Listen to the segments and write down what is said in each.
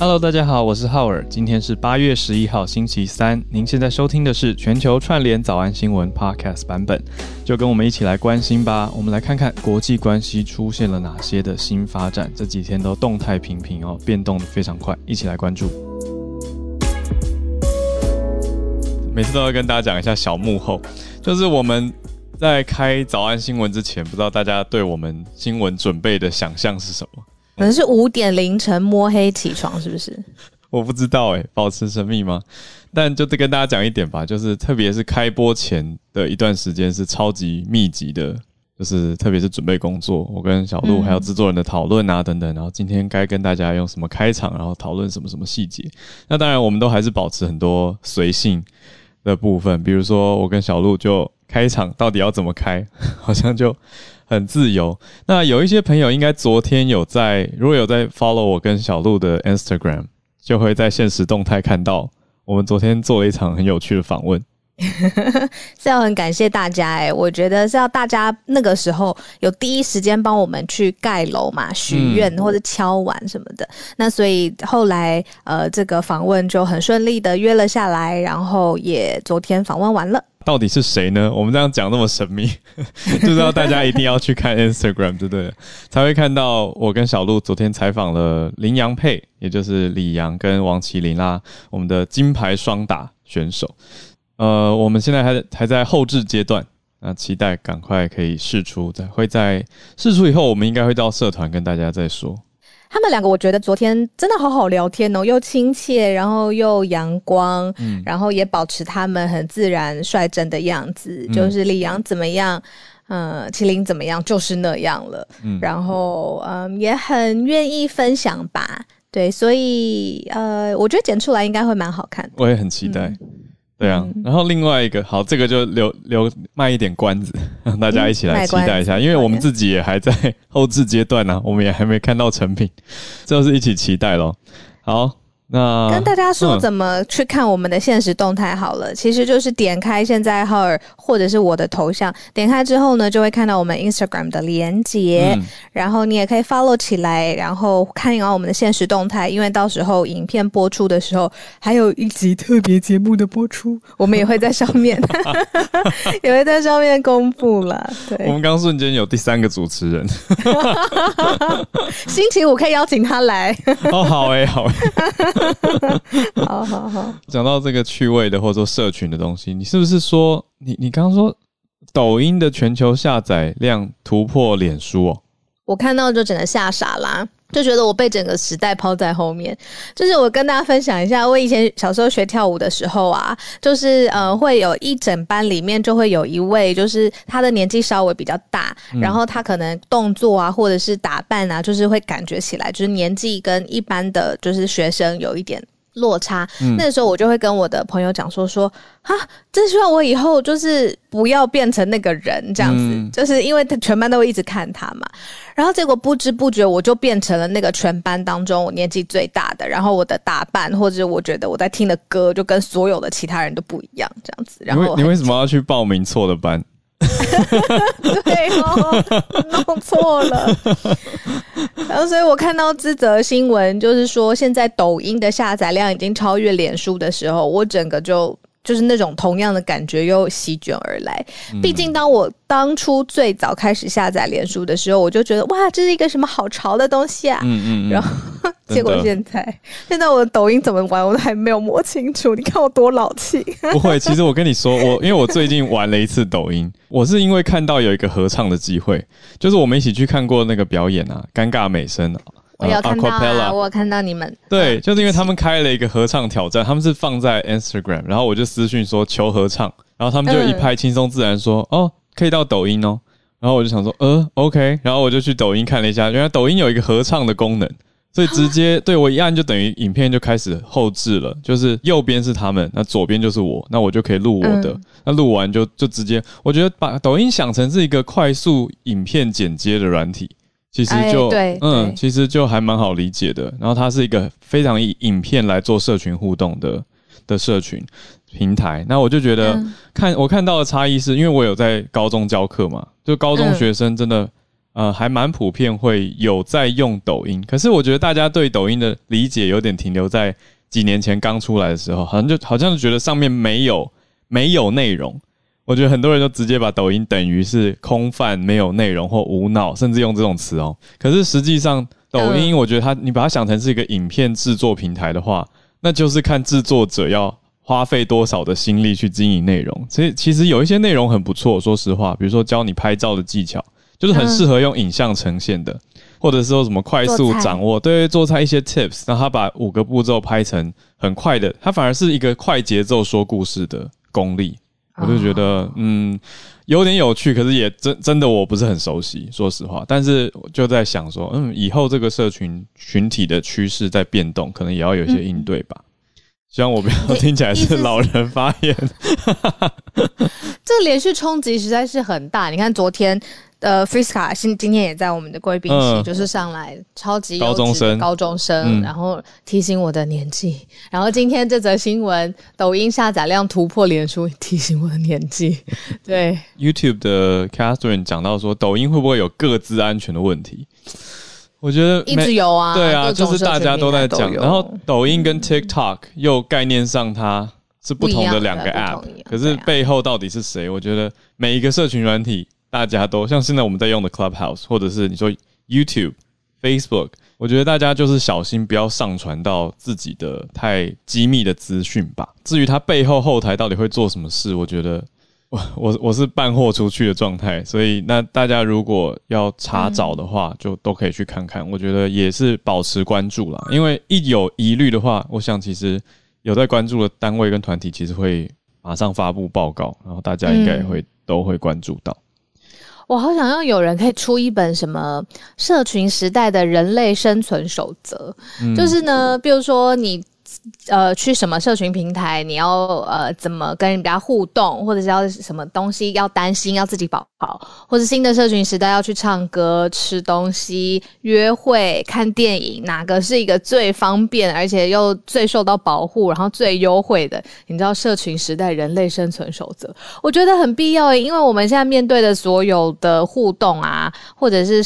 Hello，大家好，我是浩尔。今天是八月十一号，星期三。您现在收听的是全球串联早安新闻 Podcast 版本，就跟我们一起来关心吧。我们来看看国际关系出现了哪些的新发展。这几天都动态频频哦，变动的非常快，一起来关注。每次都要跟大家讲一下小幕后，就是我们在开早安新闻之前，不知道大家对我们新闻准备的想象是什么？可能是五点凌晨摸黑起床，是不是？我不知道哎，保持神秘吗？但就跟大家讲一点吧，就是特别是开播前的一段时间是超级密集的，就是特别是准备工作，我跟小鹿还有制作人的讨论啊等等，然后今天该跟大家用什么开场，然后讨论什么什么细节。那当然，我们都还是保持很多随性的部分，比如说我跟小鹿就开场到底要怎么开，好像就。很自由。那有一些朋友应该昨天有在，如果有在 follow 我跟小鹿的 Instagram，就会在现实动态看到我们昨天做了一场很有趣的访问。是要很感谢大家哎，我觉得是要大家那个时候有第一时间帮我们去盖楼嘛、许愿或者敲碗什么的。那所以后来呃，这个访问就很顺利的约了下来，然后也昨天访问完了。到底是谁呢？我们这样讲那么神秘，就知道大家一定要去看 Instagram，对不对？才会看到我跟小鹿昨天采访了林洋配，也就是李阳跟王麒麟啦，我们的金牌双打选手。呃，我们现在还还在后置阶段，那期待赶快可以试出，在会在试出以后，我们应该会到社团跟大家再说。他们两个，我觉得昨天真的好好聊天哦，又亲切，然后又阳光，嗯，然后也保持他们很自然率真的样子，就是李阳怎么样，嗯，麒麟怎么样，就是那样了，嗯，然后嗯，也很愿意分享吧，对，所以呃，我觉得剪出来应该会蛮好看，我也很期待。对啊，然后另外一个好，这个就留留卖一点关子，让 大家一起来期待一下，因为我们自己也还在后置阶段呢，我们也还没看到成品，就是一起期待咯。好。那跟大家说怎么去看我们的现实动态好了，其实就是点开现在号儿或者是我的头像，点开之后呢，就会看到我们 Instagram 的连接，然后你也可以 follow 起来，然后看一下我们的现实动态，因为到时候影片播出的时候，还有一集特别节目的播出，我们也会在上面，也会在上面公布了。对，我们刚瞬间有第三个主持人，星期五可以邀请他来。哦，好哎，好。好好好，讲到这个趣味的或者说社群的东西，你是不是说你你刚刚说抖音的全球下载量突破脸书哦？我看到就整个吓傻啦，就觉得我被整个时代抛在后面。就是我跟大家分享一下，我以前小时候学跳舞的时候啊，就是呃会有一整班里面就会有一位，就是他的年纪稍微比较大，然后他可能动作啊或者是打扮啊，就是会感觉起来就是年纪跟一般的就是学生有一点。落差，那个时候我就会跟我的朋友讲说说啊，真希望我以后就是不要变成那个人这样子，就是因为他全班都会一直看他嘛，然后结果不知不觉我就变成了那个全班当中我年纪最大的，然后我的打扮或者我觉得我在听的歌就跟所有的其他人都不一样这样子。然后你为什么要去报名错的班？对哦，弄错了。然后，所以我看到这则新闻，就是说现在抖音的下载量已经超越脸书的时候，我整个就。就是那种同样的感觉又席卷而来。毕竟，当我当初最早开始下载脸书的时候，我就觉得哇，这是一个什么好潮的东西啊！嗯嗯。然后，结果现在，现在我的抖音怎么玩，我都还没有摸清楚。你看我多老气！不会，其实我跟你说，我因为我最近玩了一次抖音，我是因为看到有一个合唱的机会，就是我们一起去看过那个表演啊，尴尬美声啊。我有看到，我看到你们。对，就是因为他们开了一个合唱挑战，他们是放在 Instagram，然后我就私讯说求合唱，然后他们就一拍轻松自然说哦，可以到抖音哦，然后我就想说呃，OK，然后我就去抖音看了一下，原来抖音有一个合唱的功能，所以直接对我一按就等于影片就开始后置了，就是右边是他们，那左边就是我，那我就可以录我的，那录完就就直接，我觉得把抖音想成是一个快速影片剪接的软体。其实就嗯，其实就还蛮好理解的。然后它是一个非常以影片来做社群互动的的社群平台。那我就觉得看我看到的差异是因为我有在高中教课嘛，就高中学生真的呃，还蛮普遍会有在用抖音。可是我觉得大家对抖音的理解有点停留在几年前刚出来的时候，好像就好像是觉得上面没有没有内容。我觉得很多人都直接把抖音等于是空泛、没有内容或无脑，甚至用这种词哦。可是实际上，抖音我觉得它，你把它想成是一个影片制作平台的话，那就是看制作者要花费多少的心力去经营内容。所以其实有一些内容很不错，说实话，比如说教你拍照的技巧，就是很适合用影像呈现的，或者是说什么快速掌握对做菜一些 tips，然后他把五个步骤拍成很快的，它反而是一个快节奏说故事的功力。我就觉得，嗯，有点有趣，可是也真真的我不是很熟悉，说实话。但是就在想说，嗯，以后这个社群群体的趋势在变动，可能也要有一些应对吧。希望我不要听起来是老人发言。这个连续冲击实在是很大。你看昨天。呃，Friska 今今天也在我们的贵宾席，就是上来超级高中生，高中生，然后提醒我的年纪。然后今天这则新闻，抖音下载量突破脸书，提醒我的年纪。对，YouTube 的 Catherine 讲到说，抖音会不会有各自安全的问题？我觉得一直有啊，对啊，就是大家都在讲。然后抖音跟 TikTok 又概念上它是不同的两个 App，可是背后到底是谁？我觉得每一个社群软体。大家都像现在我们在用的 Clubhouse，或者是你说 YouTube、Facebook，我觉得大家就是小心不要上传到自己的太机密的资讯吧。至于它背后后台到底会做什么事，我觉得 我我我是半货出去的状态，所以那大家如果要查找的话，就都可以去看看。我觉得也是保持关注啦，因为一有疑虑的话，我想其实有在关注的单位跟团体，其实会马上发布报告，然后大家应该会都会关注到。我好想要有人可以出一本什么社群时代的人类生存守则，就是呢，比如说你。呃，去什么社群平台？你要呃怎么跟人家互动，或者是要什么东西要担心，要自己保好，或者新的社群时代要去唱歌、吃东西、约会、看电影，哪个是一个最方便，而且又最受到保护，然后最优惠的？你知道社群时代人类生存守则，我觉得很必要，因为我们现在面对的所有的互动啊，或者是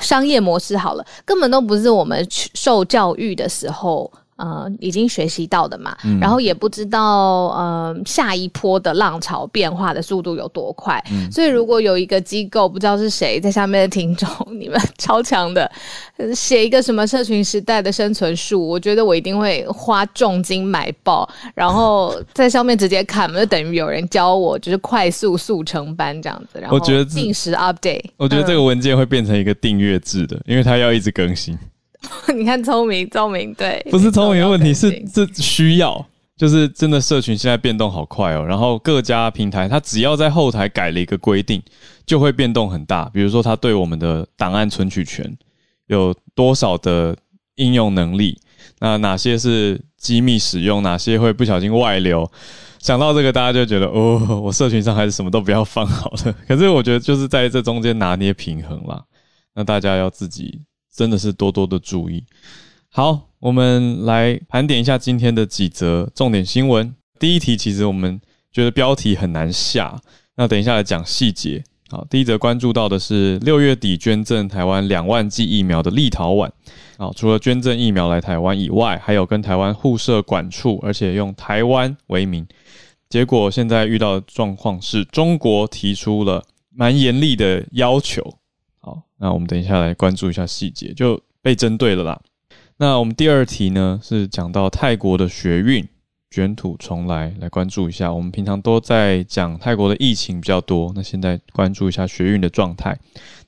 商业模式，好了，根本都不是我们受教育的时候。呃，已经学习到的嘛，然后也不知道呃下一波的浪潮变化的速度有多快，所以如果有一个机构不知道是谁在下面的听众，你们超强的写一个什么社群时代的生存术，我觉得我一定会花重金买爆，然后在上面直接看，就等于有人教我，就是快速速成班这样子。然后我觉得定时 update，我觉得这个文件会变成一个订阅制的，因为它要一直更新。你看，聪明，聪明，对，不是聪明的问题，是这需要，就是真的社群现在变动好快哦。然后各家平台，它只要在后台改了一个规定，就会变动很大。比如说，它对我们的档案存取权有多少的应用能力，那哪些是机密使用，哪些会不小心外流。想到这个，大家就觉得哦，我社群上还是什么都不要放好了。可是我觉得就是在这中间拿捏平衡啦。那大家要自己。真的是多多的注意。好，我们来盘点一下今天的几则重点新闻。第一题，其实我们觉得标题很难下，那等一下来讲细节。好，第一则关注到的是六月底捐赠台湾两万剂疫苗的立陶宛。好，除了捐赠疫苗来台湾以外，还有跟台湾互设管处，而且用台湾为名。结果现在遇到的状况是中国提出了蛮严厉的要求。那我们等一下来关注一下细节，就被针对了啦。那我们第二题呢是讲到泰国的学运卷土重来，来关注一下。我们平常都在讲泰国的疫情比较多，那现在关注一下学运的状态。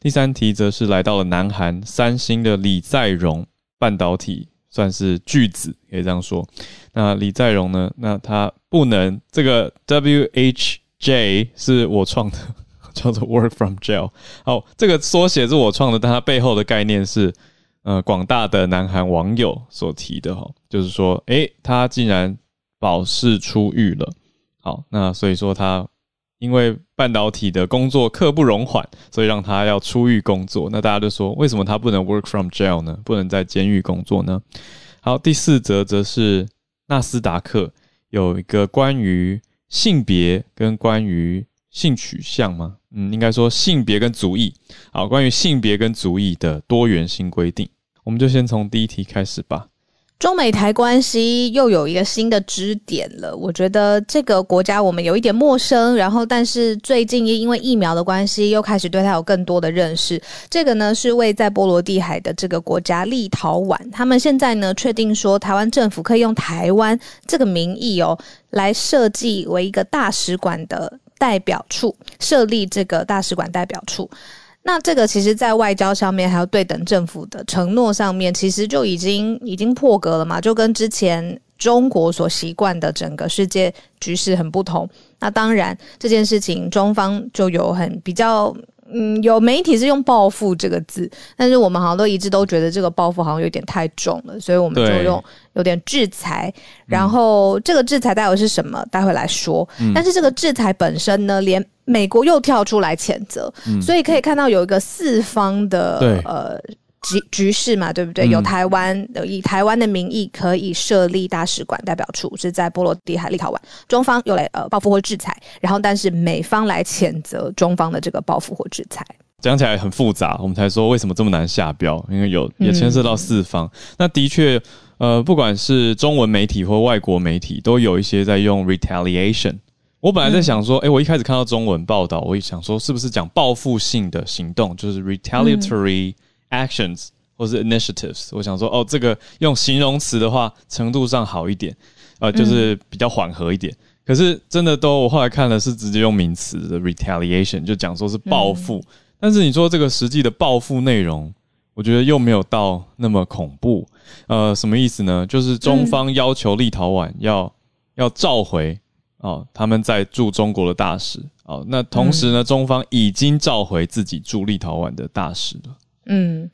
第三题则是来到了南韩三星的李在镕半导体算是巨子，可以这样说。那李在镕呢？那他不能这个 WHJ 是我创的。叫做 Work from Jail。好，这个缩写是我创的，但它背后的概念是，呃，广大的南韩网友所提的哈，就是说，诶，他竟然保释出狱了。好，那所以说他因为半导体的工作刻不容缓，所以让他要出狱工作。那大家就说，为什么他不能 Work from Jail 呢？不能在监狱工作呢？好，第四则则是纳斯达克有一个关于性别跟关于性取向吗？嗯，应该说性别跟族裔。好，关于性别跟族裔的多元新规定，我们就先从第一题开始吧。中美台关系又有一个新的支点了，我觉得这个国家我们有一点陌生，然后但是最近也因为疫苗的关系，又开始对它有更多的认识。这个呢是位在波罗的海的这个国家立陶宛，他们现在呢确定说，台湾政府可以用台湾这个名义哦，来设计为一个大使馆的代表处，设立这个大使馆代表处。那这个其实，在外交上面，还有对等政府的承诺上面，其实就已经已经破格了嘛，就跟之前中国所习惯的整个世界局势很不同。那当然，这件事情中方就有很比较。嗯，有媒体是用“报复”这个字，但是我们好像都一致都觉得这个“报复”好像有点太重了，所以我们就用有点制裁。然后这个制裁待会是什么？待会来说。但是这个制裁本身呢，连美国又跳出来谴责，所以可以看到有一个四方的呃。局局势嘛，对不对？有台湾以台湾的名义可以设立大使馆代表处，是在波罗的海立陶宛。中方又来呃报复或制裁，然后但是美方来谴责中方的这个报复或制裁。讲起来很复杂，我们才说为什么这么难下标，因为有也牵涉到四方。那的确，呃，不管是中文媒体或外国媒体，都有一些在用 retaliation。我本来在想说，哎，我一开始看到中文报道，我也想说是不是讲报复性的行动，就是 retaliatory。Actions 或是 initiatives，我想说哦，这个用形容词的话，程度上好一点，呃，就是比较缓和一点。可是真的都，我后来看了是直接用名词的 retaliation，就讲说是报复。但是你说这个实际的报复内容，我觉得又没有到那么恐怖。呃，什么意思呢？就是中方要求立陶宛要要召回哦，他们在驻中国的大使哦。那同时呢，中方已经召回自己驻立陶宛的大使了。嗯，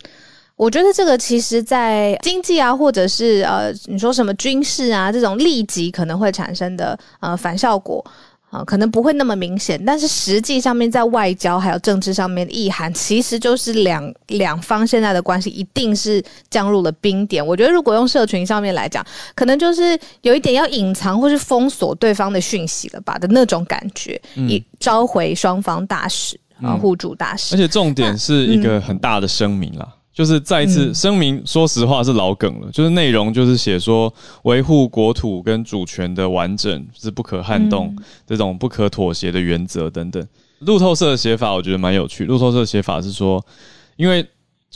我觉得这个其实，在经济啊，或者是呃，你说什么军事啊，这种立即可能会产生的呃反效果啊，可能不会那么明显。但是实际上面，在外交还有政治上面的意涵，其实就是两两方现在的关系一定是降入了冰点。我觉得，如果用社群上面来讲，可能就是有一点要隐藏或是封锁对方的讯息了吧的那种感觉，以召回双方大使。啊，互助大使，而且重点是一个很大的声明啦，就是再一次声明，说实话是老梗了，就是内容就是写说维护国土跟主权的完整是不可撼动，这种不可妥协的原则等等。路透社的写法我觉得蛮有趣，路透社的写法是说，因为。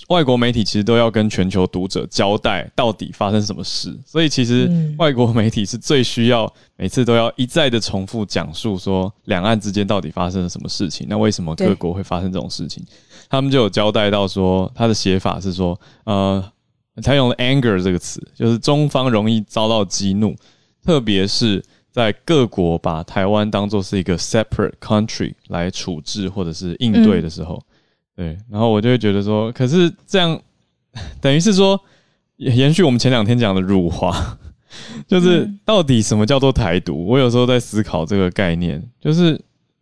外国媒体其实都要跟全球读者交代到底发生什么事，所以其实外国媒体是最需要每次都要一再的重复讲述说两岸之间到底发生了什么事情，那为什么各国会发生这种事情？他们就有交代到说，他的写法是说，呃，他用了 anger 这个词，就是中方容易遭到激怒，特别是在各国把台湾当做是一个 separate country 来处置或者是应对的时候。对，然后我就会觉得说，可是这样等于是说延续我们前两天讲的辱华，就是到底什么叫做台独？我有时候在思考这个概念，就是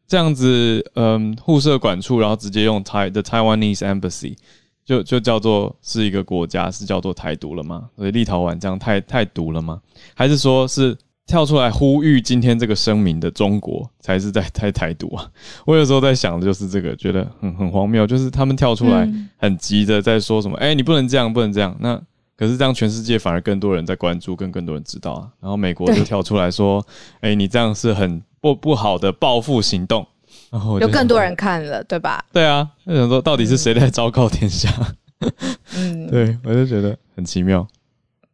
这样子，嗯，互设管处，然后直接用台 the Taiwanese embassy 就就叫做是一个国家，是叫做台独了吗？所以立陶宛这样太太独了吗？还是说是？跳出来呼吁今天这个声明的中国才是在在台独啊！我有时候在想的就是这个，觉得很很荒谬，就是他们跳出来很急的在说什么，哎，你不能这样，不能这样。那可是这样，全世界反而更多人在关注，跟更多人知道啊。然后美国就跳出来说，哎，你这样是很不不好的报复行动。然后有更多人看了，对吧？对啊，就想说，到底是谁在昭告天下？嗯，对我就觉得很奇妙。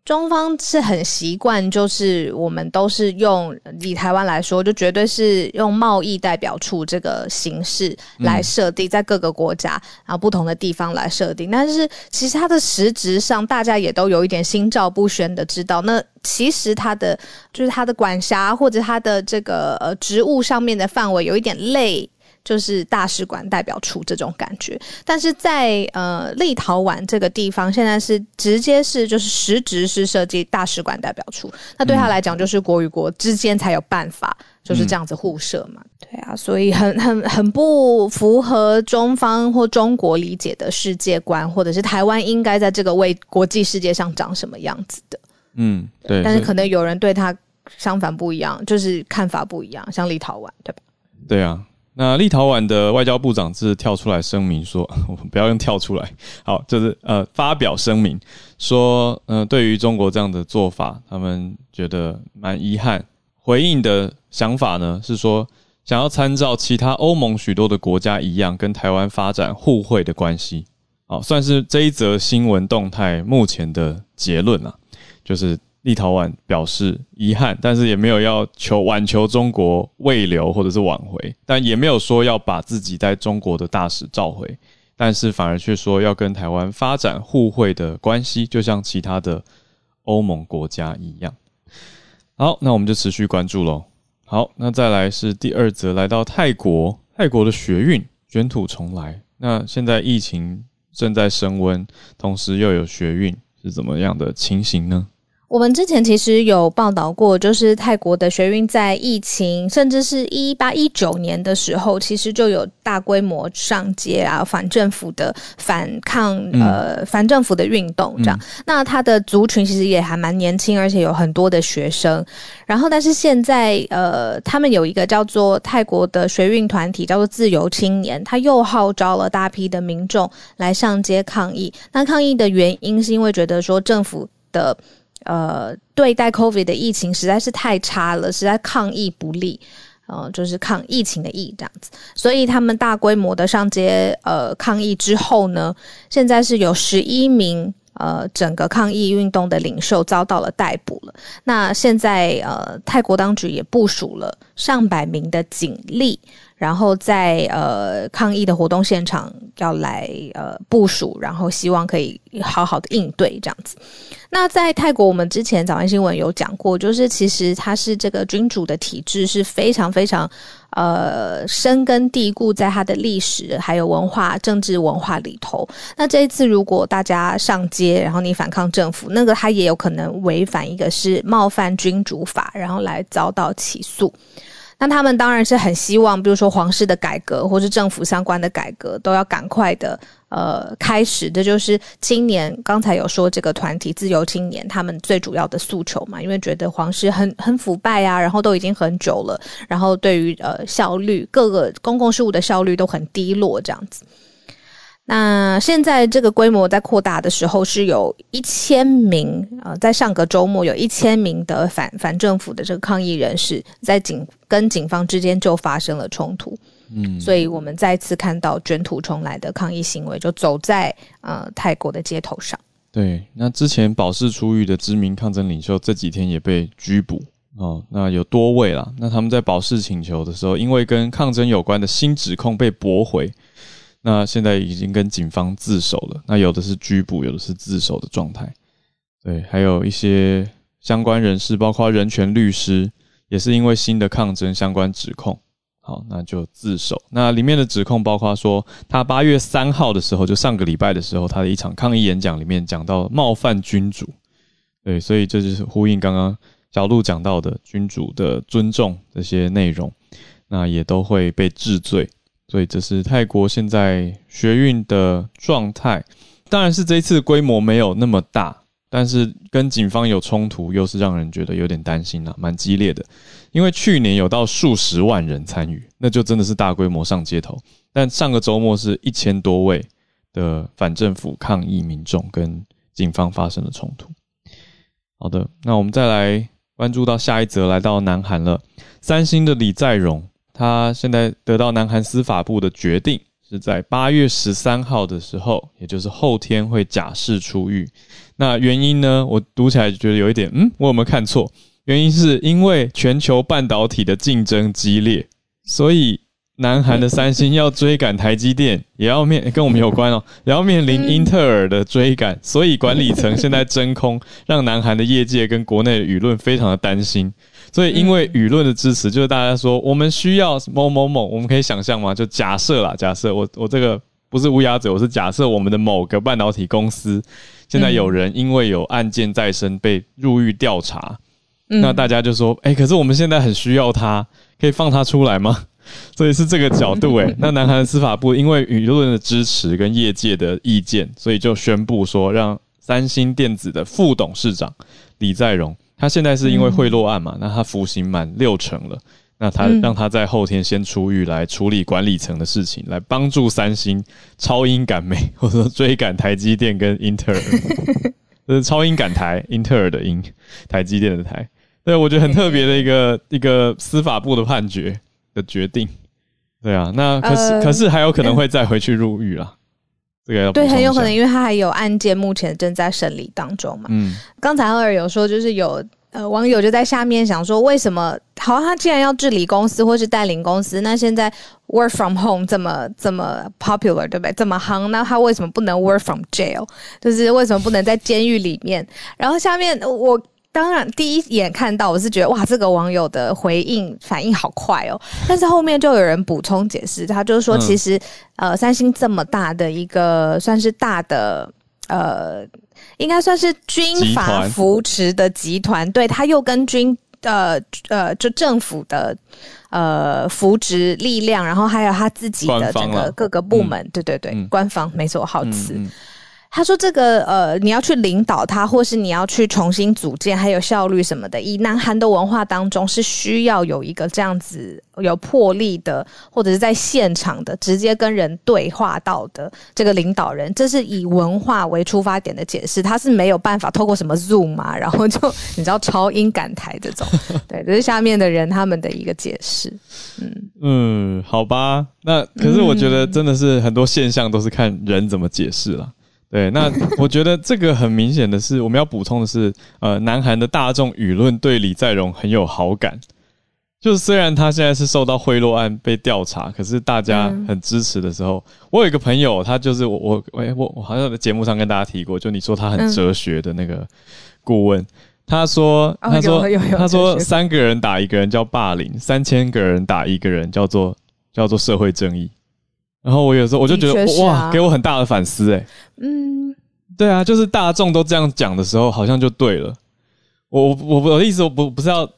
中方是很习惯，就是我们都是用以台湾来说，就绝对是用贸易代表处这个形式来设定，在各个国家然后不同的地方来设定。但是其实它的实质上，大家也都有一点心照不宣的知道，那其实它的就是它的管辖或者它的这个呃职务上面的范围有一点累。就是大使馆代表处这种感觉，但是在呃立陶宛这个地方，现在是直接是就是实职是设计大使馆代表处，那对他来讲就是国与国之间才有办法就是这样子互设嘛，对啊，所以很很很不符合中方或中国理解的世界观，或者是台湾应该在这个为国际世界上长什么样子的，嗯，对，但是可能有人对他相反不一样，就是看法不一样，像立陶宛对吧？对啊。那立陶宛的外交部长是跳出来声明说，我们不要用跳出来，好，就是呃发表声明说，呃，对于中国这样的做法，他们觉得蛮遗憾。回应的想法呢是说，想要参照其他欧盟许多的国家一样，跟台湾发展互惠的关系。好，算是这一则新闻动态目前的结论啊，就是。立陶宛表示遗憾，但是也没有要求挽求中国未留或者是挽回，但也没有说要把自己在中国的大使召回，但是反而却说要跟台湾发展互惠的关系，就像其他的欧盟国家一样。好，那我们就持续关注喽。好，那再来是第二则，来到泰国，泰国的学运卷土重来。那现在疫情正在升温，同时又有学运，是怎么样的情形呢？我们之前其实有报道过，就是泰国的学运在疫情，甚至是一八一九年的时候，其实就有大规模上街啊，反政府的反抗，呃，反政府的运动这样。那他的族群其实也还蛮年轻，而且有很多的学生。然后，但是现在，呃，他们有一个叫做泰国的学运团体，叫做自由青年，他又号召了大批的民众来上街抗议。那抗议的原因是因为觉得说政府的。呃，对待 COVID 的疫情实在是太差了，实在抗疫不利，呃，就是抗疫情的疫这样子，所以他们大规模的上街呃抗议之后呢，现在是有十一名呃整个抗议运动的领袖遭到了逮捕了。那现在呃泰国当局也部署了上百名的警力。然后在呃抗议的活动现场要来呃部署，然后希望可以好好的应对这样子。那在泰国，我们之前早安新闻有讲过，就是其实它是这个君主的体制是非常非常呃深根蒂固在它的历史还有文化、政治文化里头。那这一次如果大家上街，然后你反抗政府，那个他也有可能违反一个是冒犯君主法，然后来遭到起诉。那他们当然是很希望，比如说皇室的改革，或是政府相关的改革，都要赶快的呃开始。这就是青年刚才有说这个团体自由青年他们最主要的诉求嘛，因为觉得皇室很 很腐败啊，然后都已经很久了，然后对于呃效率各个公共事务的效率都很低落这样子。那现在这个规模在扩大的时候，是有一千名啊，在上个周末有一千名的反反政府的这个抗议人士，在警跟警方之间就发生了冲突，嗯，所以我们再次看到卷土重来的抗议行为，就走在呃泰国的街头上。对，那之前保释出狱的知名抗争领袖，这几天也被拘捕哦，那有多位啦，那他们在保释请求的时候，因为跟抗争有关的新指控被驳回。那现在已经跟警方自首了，那有的是拘捕，有的是自首的状态。对，还有一些相关人士，包括人权律师，也是因为新的抗争相关指控，好，那就自首。那里面的指控包括说，他八月三号的时候，就上个礼拜的时候，他的一场抗议演讲里面讲到冒犯君主。对，所以这就是呼应刚刚小鹿讲到的君主的尊重这些内容，那也都会被治罪。所以这是泰国现在学运的状态，当然是这一次规模没有那么大，但是跟警方有冲突，又是让人觉得有点担心了，蛮激烈的。因为去年有到数十万人参与，那就真的是大规模上街头。但上个周末是一千多位的反政府抗议民众跟警方发生了冲突。好的，那我们再来关注到下一则，来到南韩了，三星的李在镕。他现在得到南韩司法部的决定，是在八月十三号的时候，也就是后天会假释出狱。那原因呢？我读起来觉得有一点，嗯，我有没有看错？原因是因为全球半导体的竞争激烈，所以。南韩的三星要追赶台积电，也要面跟我们有关哦，也要面临英特尔的追赶，所以管理层现在真空，让南韩的业界跟国内的舆论非常的担心。所以因为舆论的支持，就是大家说我们需要某某某，我们可以想象吗？就假设啦，假设我我这个不是乌鸦嘴，我是假设我们的某个半导体公司现在有人因为有案件在身被入狱调查，那大家就说，哎，可是我们现在很需要他，可以放他出来吗？所以是这个角度诶，那南韩司法部因为舆论的支持跟业界的意见，所以就宣布说，让三星电子的副董事长李在镕，他现在是因为贿赂案嘛，那他服刑满六成了，那他嗯让他在后天先出狱来处理管理层的事情，来帮助三星超英赶美，或者说追赶台积电跟英特尔，就是超英赶台，英特尔的英，台积电的台。对，我觉得很特别的一个 一个司法部的判决的决定。对啊，那可是、呃可是还有可能会再回去入狱啦。这个对，很有可能，因为他还有案件目前正在审理当中嘛。嗯刚才赫尔有说，就是有呃网友就在下面想说，为什么好像他既然要治理公司或是带领公司，那现在 work from home 这么这么 popular，对不对？这么夯，那他为什么不能 work from jail？就是为什么不能在监狱里面？然后下面我。当然，第一眼看到我是觉得哇，这个网友的回应反应好快哦。但是后面就有人补充解释，他就是说，嗯其实、呃，三星这么大的一个算是大的呃，应该算是军阀扶持的集团，对，他又跟军呃呃，就政府的呃扶植力量，然后还有他自己的整个各个部门，对对对，嗯。官方没错，好嗯词。嗯他说：“这个呃，你要去领导他，或是你要去重新组建，还有效率什么的。以南韩的文化当中，是需要有一个这样子有魄力的，或者是在现场的，直接跟人对话到的这个领导人。这是以文化为出发点的解释，他是没有办法透过什么 Zoom 啊，然后就你知道超音感台这种，对，这是下面的人他们的一个解释。嗯嗯，好吧，那可是我觉得真的是很多现象都是看人怎么解释了。对，那我觉得这个很明显的是，我们要补充的是，呃，南韩的大众舆论对李在镕很有好感。就是虽然他现在是受到贿赂案被调查，可是大家嗯很支持的时候，我有一个朋友，他就是我我我我我好像在节目上跟大家提过，就你说他很嗯哲学的那个顾问，他说哦他说他说三个人打一个人叫霸凌，三千个人打一个人叫做叫做社会正义。然后我有时候我就觉得、哇，给我很大的反思哎、嗯，对啊，就是大众都这样讲的时候，好像就对了。我我我我的意思，我不不是要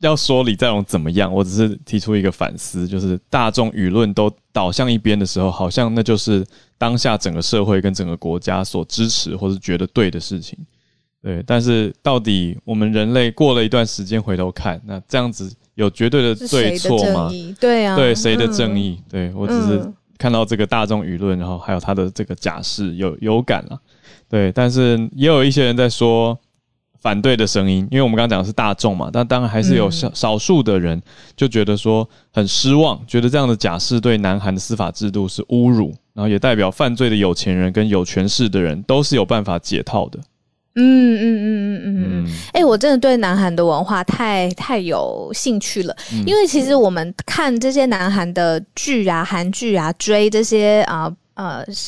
要说李在镕怎么样，我只是提出一个反思，就是大众舆论都倒向一边的时候，好像那就是当下整个社会跟整个国家所支持或是觉得对的事情。对，但是到底我们人类过了一段时间回头看，那这样子有绝对的是对错吗？对啊，对，谁的嗯正义？对我只是嗯看到这个大众舆论，然后还有他的这个假释有有感了，对，但是也有一些人在说反对的声音，因为我们刚刚讲的是大众嘛，但当然还是有嗯少少数的人就觉得说很失望，觉得这样的假释对南韩的司法制度是侮辱，然后也代表犯罪的有钱人跟有权势的人都是有办法解套的。嗯嗯嗯嗯嗯嗯。嗯，哎、我真的对南韩的文化太太有兴趣了，嗯因为其实我们看这些南韩的剧啊、韩剧啊，追这些啊。呃，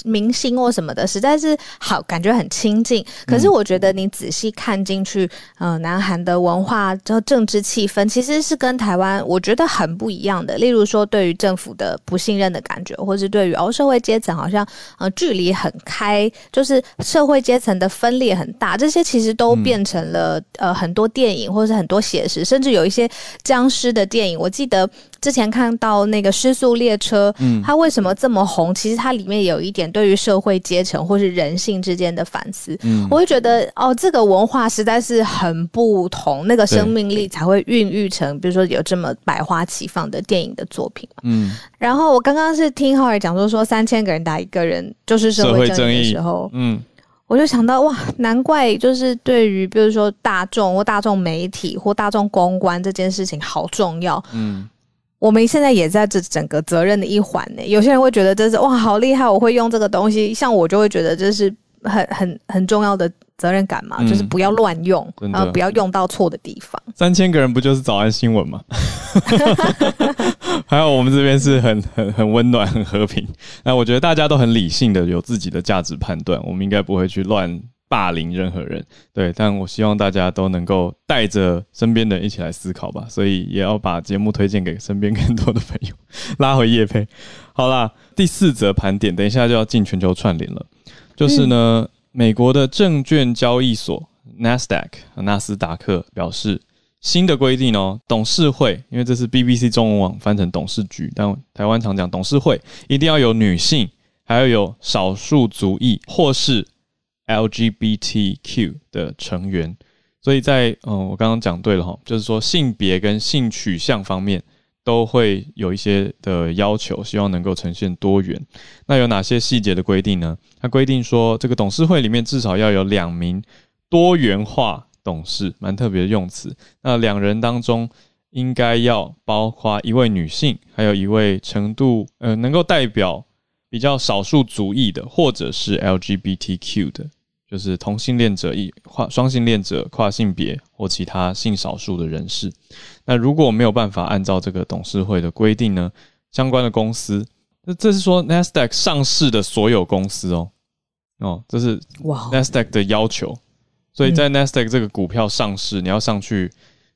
明星或什么的，实在是好，感觉很亲近。可是我觉得你仔细看进去，呃，南韩的文化和政治气氛其实是跟台湾我觉得很不一样的。例如说，对于政府的不信任的感觉，或是对于哦社会阶层好像呃距离很开，就是社会阶层的分裂很大，这些其实都嗯变成了、呃很多电影或是很多写实，甚至有一些僵尸的电影。我记得之前看到那个《失速列车》，嗯它为什么这么红？其实它里面有一点对于社会阶层或是人性之间的反思。嗯我会觉得哦，这个文化实在是很不同，那个生命力才会孕育成，比如说有这么百花齐放的电影的作品。嗯，然后我刚刚是听浩尔讲说，说三千个人打一个人就是社社会正义的时候，嗯，我就想到哇，难怪就是对于比如说大众或大众媒体或大众公关这件事情好重要。嗯，我们现在也在这整个责任的一环呢。有些人会觉得这是哇好厉害，我会用这个东西，像我就会觉得这是很很很重要的责任感嘛，嗯就是不要乱用，然后不要用到错的地方。三千个人不就是早安新闻吗？还有我们这边是很很很温暖、很和平。那我觉得大家都很理性的，有自己的价值判断，我们应该不会去乱霸凌任何人。对，但我希望大家都能够带着身边的人一起来思考吧。所以也要把节目推荐给身边更多的朋友，拉回叶配。好啦，第四则盘点，等一下就要进全球串联了。就是呢，美国的证券交易所 NASDAQ 纳斯达克表示，新的规定哦，董事会，因为这是 BBC 中文网翻成董事局，但台湾常讲董事会，一定要有女性，还要有少数族裔或是 LGBTQ 的成员。所以在嗯，我刚刚讲对了哈，就是说性别跟性取向方面都会有一些的要求，希望能够呈现多元。那有哪些细节的规定呢？它规定说，这个董事会里面至少要有两名多元化董事，蛮特别的用词。那两人当中应该要包括一位女性，还有一位程度呃能够代表比较少数族裔的，或者是 LGBTQ 的。就是同性恋者、一跨双性恋者、跨性别或其他性少数的人士。那如果没有办法按照这个董事会的规定呢？相关的公司，那这是说 Nasdaq 上市的所有公司哦，哦，这是哇 Nasdaq 的要求。所以在 Nasdaq 这个股票上市，你要上去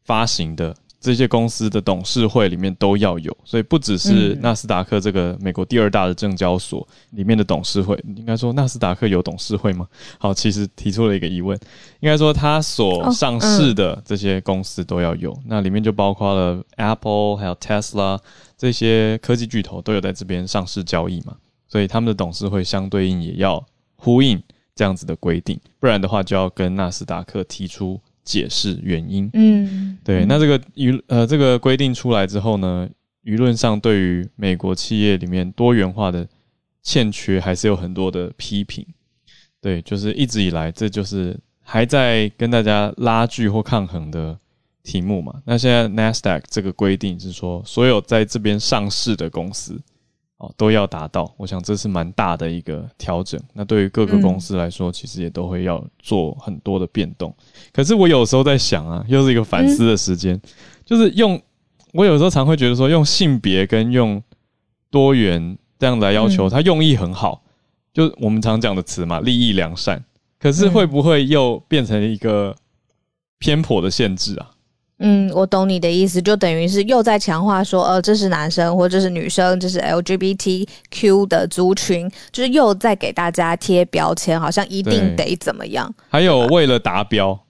发行的。这些公司的董事会里面都要有，所以不只是纳斯达克这个美国第二大的证交所里面的董事会，应该说纳斯达克有董事会吗？好，其实提出了一个疑问，应该说它所上市的这些公司都要有，那里面就包括了 Apple 还有 Tesla 这些科技巨头都有在这边上市交易嘛，所以他们的董事会相对应也要呼应这样子的规定，不然的话就要跟纳斯达克提出。解释原因，嗯，对，那这个舆呃这个规定出来之后呢，舆论上对于美国企业里面多元化的欠缺还是有很多的批评，对，就是一直以来这就是还在跟大家拉锯或抗衡的题目嘛。那现在 Nasdaq 这个规定是说，所有在这边上市的公司。哦，都要达到，我想这是蛮大的一个调整。那对于各个公司来说，其实也都会要做很多的变动。可是我有时候在想啊，又是一个反思的时间，就是用我有时候常会觉得说，用性别跟用多元这样来要求，它用意很好，就我们常讲的词嘛，利益良善。可是会不会又变成一个偏颇的限制啊？嗯，我懂你的意思，就等于是又在强化说，呃，这是男生或者是女生，这是 LGBTQ 的族群，就是又在给大家贴标签，好像一定得怎么样。还有为了达标，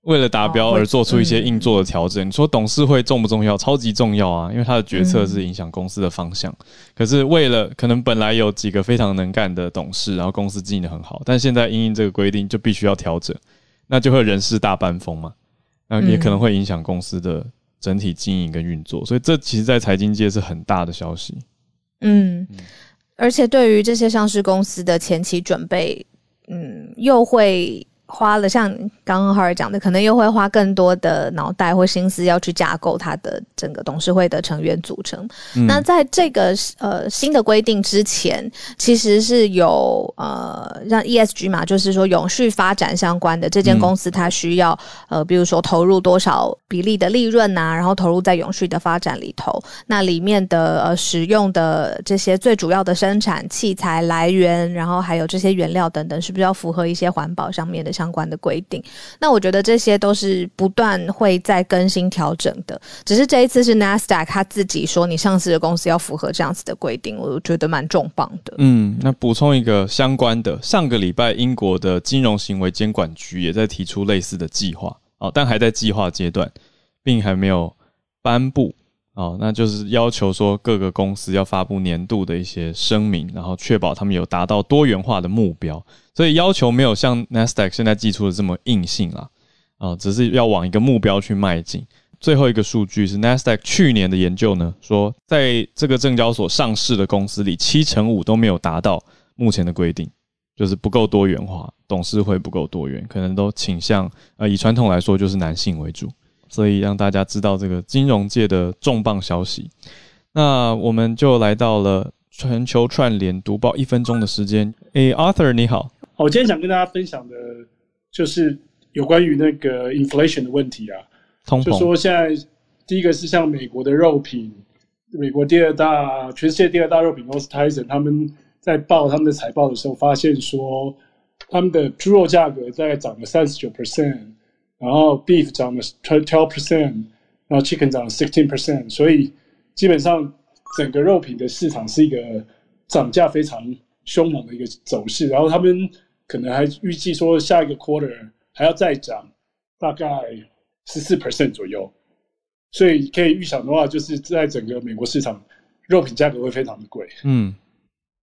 为了达标而做出一些硬做的调整。你说董事会重不重要？超级重要啊，因为他的决策是影响公司的方向。可是为了可能本来有几个非常能干的董事，然后公司经营的很好，但现在因应这个规定就必须要调整，那就会人事大搬风嘛。那也可能会影响公司的整体经营跟运作，所以这其实，在财经界是很大的消息。嗯，而且对于这些上市公司的前期准备，嗯，又会。花了像刚刚哈尔讲的，可能又会花更多的脑袋或心思要去架构它的整个董事会的成员组成。那在这个呃新的规定之前，其实是有呃让 ESG 嘛，就是说永续发展相关的这间公司，它需要呃比如说投入多少比例的利润呐，然后投入在永续的发展里头。那里面的呃使用的这些最主要的生产器材来源，然后还有这些原料等等，是不是要符合一些环保上面的？相关的规定，那我觉得这些都是不断会在更新调整的。只是这一次是 Nasdaq 他自己说，你上市的公司要符合这样子的规定，我觉得蛮重磅的。嗯，那补充一个相关的，上个礼拜英国的金融行为监管局也在提出类似的计划哦，但还在计划阶段，并还没有颁布。哦，那就是要求说各个公司要发布年度的一些声明，然后确保他们有达到多元化的目标。所以要求没有像 Nasdaq 现在寄出的这么硬性啊，啊，只是要往一个目标去迈进。最后一个数据是 Nasdaq 去年的研究呢，说在这个证交所上市的公司里，七成五都没有达到目前的规定，就是不够多元化，董事会不够多元，可能都倾向呃以传统来说就是男性为主。所以让大家知道这个金融界的重磅消息，那我们就来到了全球串联读报一分钟的时间。诶，Arthur 你好，我今天想跟大家分享的，就是有关于那个 inflation 的问题啊。就说现在第一个是像美国的肉品，美国第二大，全世界第二大肉品公司 Tyson，他们在报他们的财报的时候，发现说他们的猪肉价格在涨了三十九 percent。然后 beef 涨了 twelve percent，然后 chicken 涨了 sixteen percent，所以基本上整个肉品的市场是一个涨价非常凶猛的一个走势。然后他们可能还预计说下一个 quarter 还要再涨大概十四 percent 左右，所以可以预想的话，就是在整个美国市场肉品价格会非常的贵。嗯，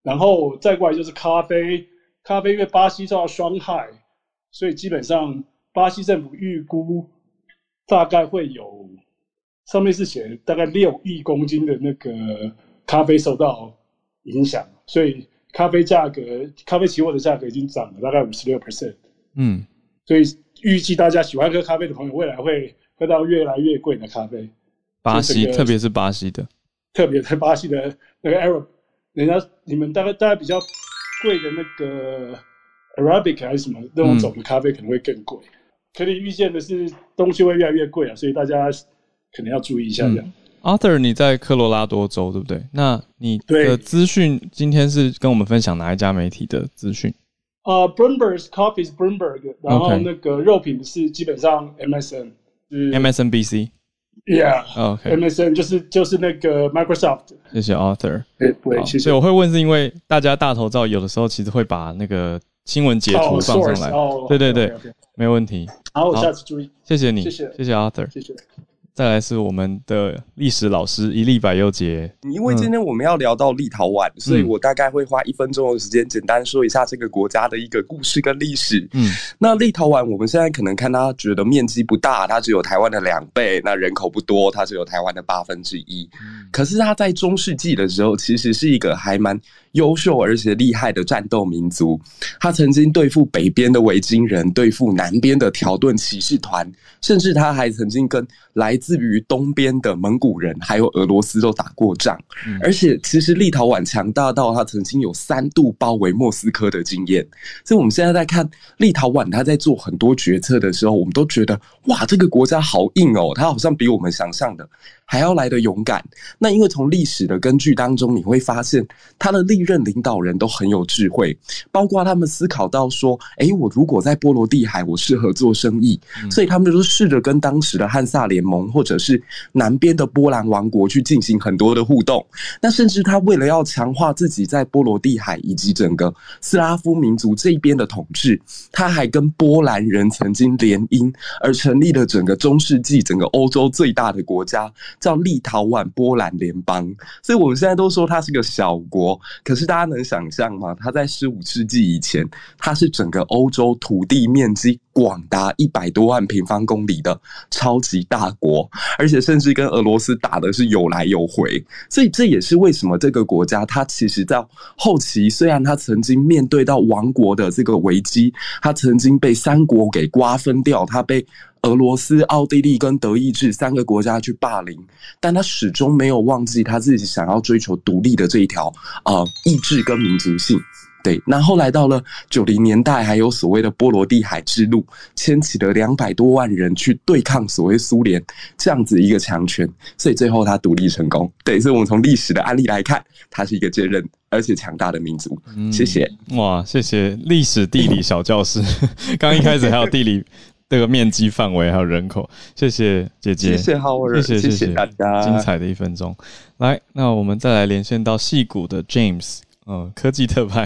然后再过来就是咖啡，咖啡因为巴西受到霜害，所以基本上。巴西政府预估大概会有上面是写大概六亿公斤的那个咖啡受到影响，所以咖啡价格、咖啡期货的价格已经涨了大概五十六 percent。嗯，所以预计大家喜欢喝咖啡的朋友，未来会喝到越来越贵的咖啡。巴西，特别是巴西的，特别在巴西的那个 Arab，人家你们大概大概比较贵的那个 Arabic 还是什么那种种的咖啡可能会更贵。可以预见的是，东西会越来越贵啊，所以大家。可能要注意一下这样。Arthur，你在科罗拉多州对不对？那你的资讯今天是跟我们分享哪一家媒体的资讯？啊，Bloomberg Coffee 是 Bloomberg，然后那个肉品是基本上 MSN，是 MSNBC。Yeah，OK，MSN 就是就是那个 Microsoft。谢谢 Arthur。对，谢谢。所以我会问，是因为大家大头照有的时候其实会把那个新闻截图放上来。对对对，没问题。好，我下次注意。谢谢你，谢谢，谢谢 Arthur，谢谢。再来是我们的历史老师一粒百优杰，因为今天我们要聊到立陶宛，所以我大概会花一分钟的时间，简单说一下这个国家的一个故事跟历史。嗯，那立陶宛我们现在可能看它觉得面积不大，它只有台湾的两倍，那人口不多，它只有台湾的八分之一。可是它在中世纪的时候，其实是一个还蛮。优秀而且厉害的战斗民族，他曾经对付北边的维京人，对付南边的条顿骑士团，甚至他还曾经跟来自于东边的蒙古人还有俄罗斯都打过仗。而且，其实立陶宛强大到他曾经有三度包围莫斯科的经验。所以，我们现在在看立陶宛，他在做很多决策的时候，我们都觉得哇，这个国家好硬哦，他好像比我们想象的。还要来的勇敢，那因为从历史的根据当中，你会发现他的历任领导人都很有智慧，包括他们思考到说，哎，我如果在波罗的海，我适合做生意，所以他们就试着跟当时的汉萨联盟或者是南边的波兰王国去进行很多的互动。那甚至他为了要强化自己在波罗的海以及整个斯拉夫民族这边的统治，他还跟波兰人曾经联姻，而成立了整个中世纪整个欧洲最大的国家。叫立陶宛波兰联邦，所以我们现在都说它是个小国。可是大家能想象吗？它在十五世纪以前，它是整个欧洲土地面积广达一百多万平方公里的超级大国，而且甚至跟俄罗斯打的是有来有回。所以这也是为什么这个国家它其实在后期，虽然它曾经面对到亡国的这个危机，它曾经被三国给瓜分掉，它被。俄罗斯、奥地利跟德意志三个国家去霸凌，但他始终没有忘记他自己想要追求独立的这一条啊意志跟民族性。对，那后来到了九零年代，还有所谓的波罗的海之路，牵起了两百多万人去对抗所谓苏联这样子一个强权，所以最后他独立成功。对，所以我们从历史的案例来看，他是一个坚韧而且强大的民族。谢谢，哇，谢谢历史地理小教师。刚一开始还有地理。这个面积范围还有人口，谢谢姐姐，谢谢好人，谢谢谢谢大家，精彩的一分钟。来，那我们再来连线到戏谷的 James，嗯，科技特派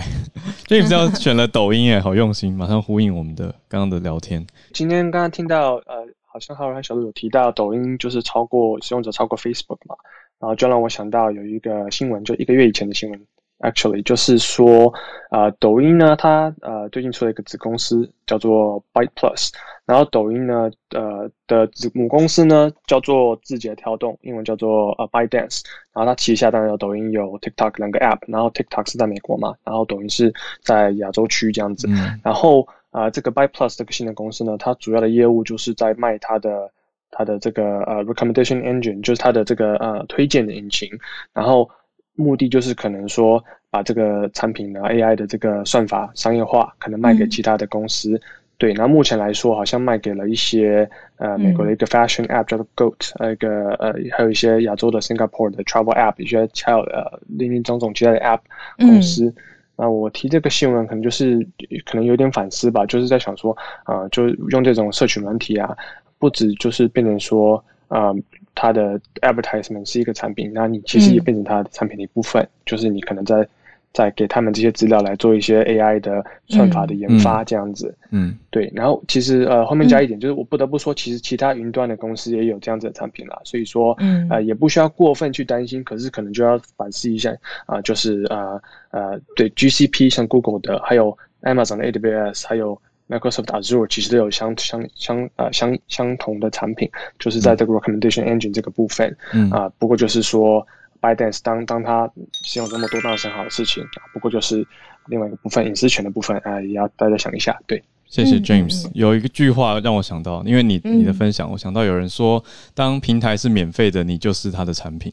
James 要 选了抖音，哎，好用心，马上呼应我们的刚刚的聊天。今天刚刚听到，呃，好像浩然和小鹿有提到抖音就是超过使用者超过 Facebook 嘛，然后就让我想到有一个新闻，就一个月以前的新闻。Actually，就是说，啊，抖音呢，它呃最近出了一个子公司叫做 Byte Plus，然后抖音呢，呃的子母公司呢叫做字节跳动，英文叫做呃 Byte Dance，然后它旗下当然有抖音有 TikTok 两个 App，然后 TikTok 是在美国嘛，然后抖音是在亚洲区这样子，然后啊这个 Byte Plus 这个新的公司呢，它主要的业务就是在卖它的它的这个呃 Recommendation Engine，就是它的这个呃推荐的引擎，然后。目的就是可能说把这个产品的 AI 的这个算法商业化，可能卖给其他的公司。对，那目前来说好像卖给了一些呃美国的一个 fashion app 叫做 Goat，呃一个呃还有一些亚洲的 Singapore 的 travel app，一些还有呃林林总总其他的 app 公司。那我提这个新闻可能就是可能有点反思吧，就是在想说啊，就用这种社群软体啊，不止就是变成说啊。它的 advertisement 是一个产品，那你其实也变成它的产品的一部分，就是你可能在在给他们这些资料来做一些 AI 的算法的研发这样子。嗯，对。然后其实呃后面加一点，就是我不得不说，其实其他云端的公司也有这样子的产品啦，所以说呃也不需要过分去担心，可是可能就要反思一下啊，就是呃呃对 GCP 像 Google 的，还有 Amazon 的 AWS，还有。Microsoft Azure 其实都有相相相呃相相同的产品，就是在这个 recommendation engine 这个部分，啊，不过就是说 b y d a n c e 当当他使用这么多，当然是很好的事情，不过就是另外一个部分隐私权的部分啊，也要大家想一下。对，谢谢 James。有一个句话让我想到，因为你你的分享，我想到有人说，当平台是免费的，你就是他的产品。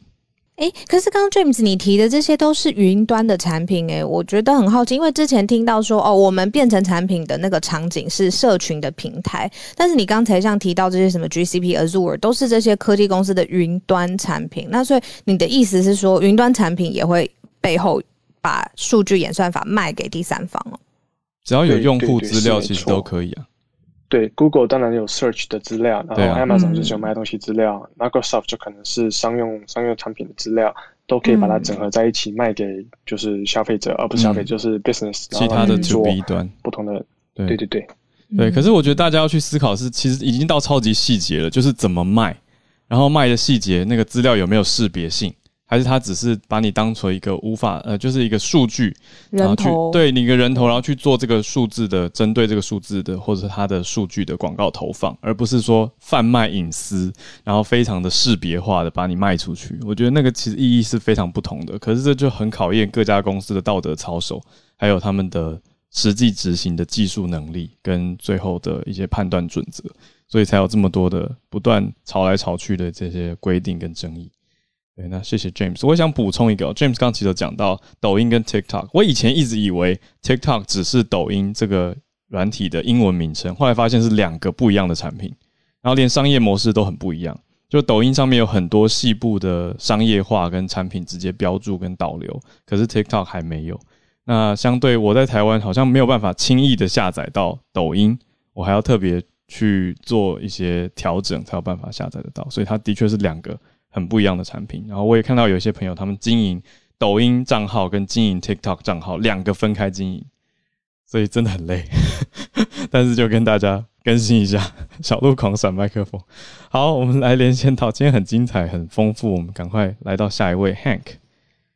哎，可是刚刚 James 你提的这些都是云端的产品，哎，我觉得很好奇，因为之前听到说，哦，我们变成产品的那个场景是社群的平台，但是你刚才像提到这些什么 GCP、Azure，都是这些科技公司的云端产品。那所以你的意思是说，云端产品也会背后把数据演算法卖给第三方哦？只要有用户资料，其实都可以啊。对，Google 当然有 Search 的资料，然后 Amazon 就是有卖东西资料，Microsoft 就可能是商用商用产品的资料，都可以把它整合在一起卖给就是消费者，而不是消费就是 business 其他的做端。不同的。对。对对对，可是我觉得大家要去思考是，其实已经到超级细节了，就是怎么卖，然后卖的细节那个资料有没有识别性。还是他只是把你当成一个无法呃，就是一个数据，然后去对你一个人头，然后去做这个数字的针对这个数字的或者它的数据的广告投放，而不是说贩卖隐私，然后非常的识别化的把你卖出去。我觉得那个其实意义是非常不同的。可是这就很考验各家公司的道德操守，还有他们的实际执行的技术能力跟最后的一些判断准则，所以才有这么多的不断吵来吵去的这些规定跟争议。那谢谢 James。我想补充一个，James 刚其实讲到抖音跟 TikTok。我以前一直以为 TikTok 只是抖音这个软体的英文名称，后来发现是两个不一样的产品，然后连商业模式都很不一样。就抖音上面有很多细部的商业化跟产品直接标注跟导流，可是 TikTok 还没有。那相对我在台湾好像没有办法轻易的下载到抖音，我还要特别去做一些调整才有办法下载得到。所以它的确是两个。很不一样的产品，然后我也看到有些朋友他们经营抖音账号跟经营 TikTok 账号两个分开经营，所以真的很累。但是就跟大家更新一下，小鹿狂闪麦克风。好，我们来连线到今天很精彩很丰富，我们赶快来到下一位 Hank。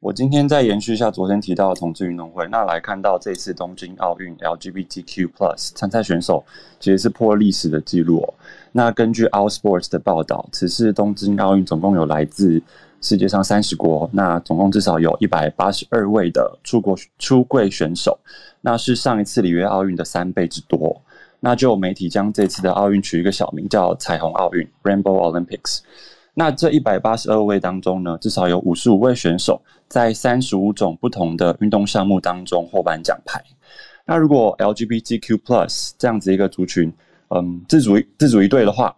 我今天再延续一下昨天提到的同志运动会，那来看到这次东京奥运 LGBTQ+ 参赛选手其实是破历史的记录哦。那根据 Our Sports 的报道，此次东京奥运总共有来自世界上三十国，那总共至少有一百八十二位的出国出柜选手，那是上一次里约奥运的三倍之多。那就有媒体将这次的奥运取一个小名叫“彩虹奥运 ”（Rainbow Olympics）。那这一百八十二位当中呢，至少有五十五位选手在三十五种不同的运动项目当中获颁奖牌。那如果 LGBTQ+ plus 这样子一个族群，嗯，自主自主一队的话，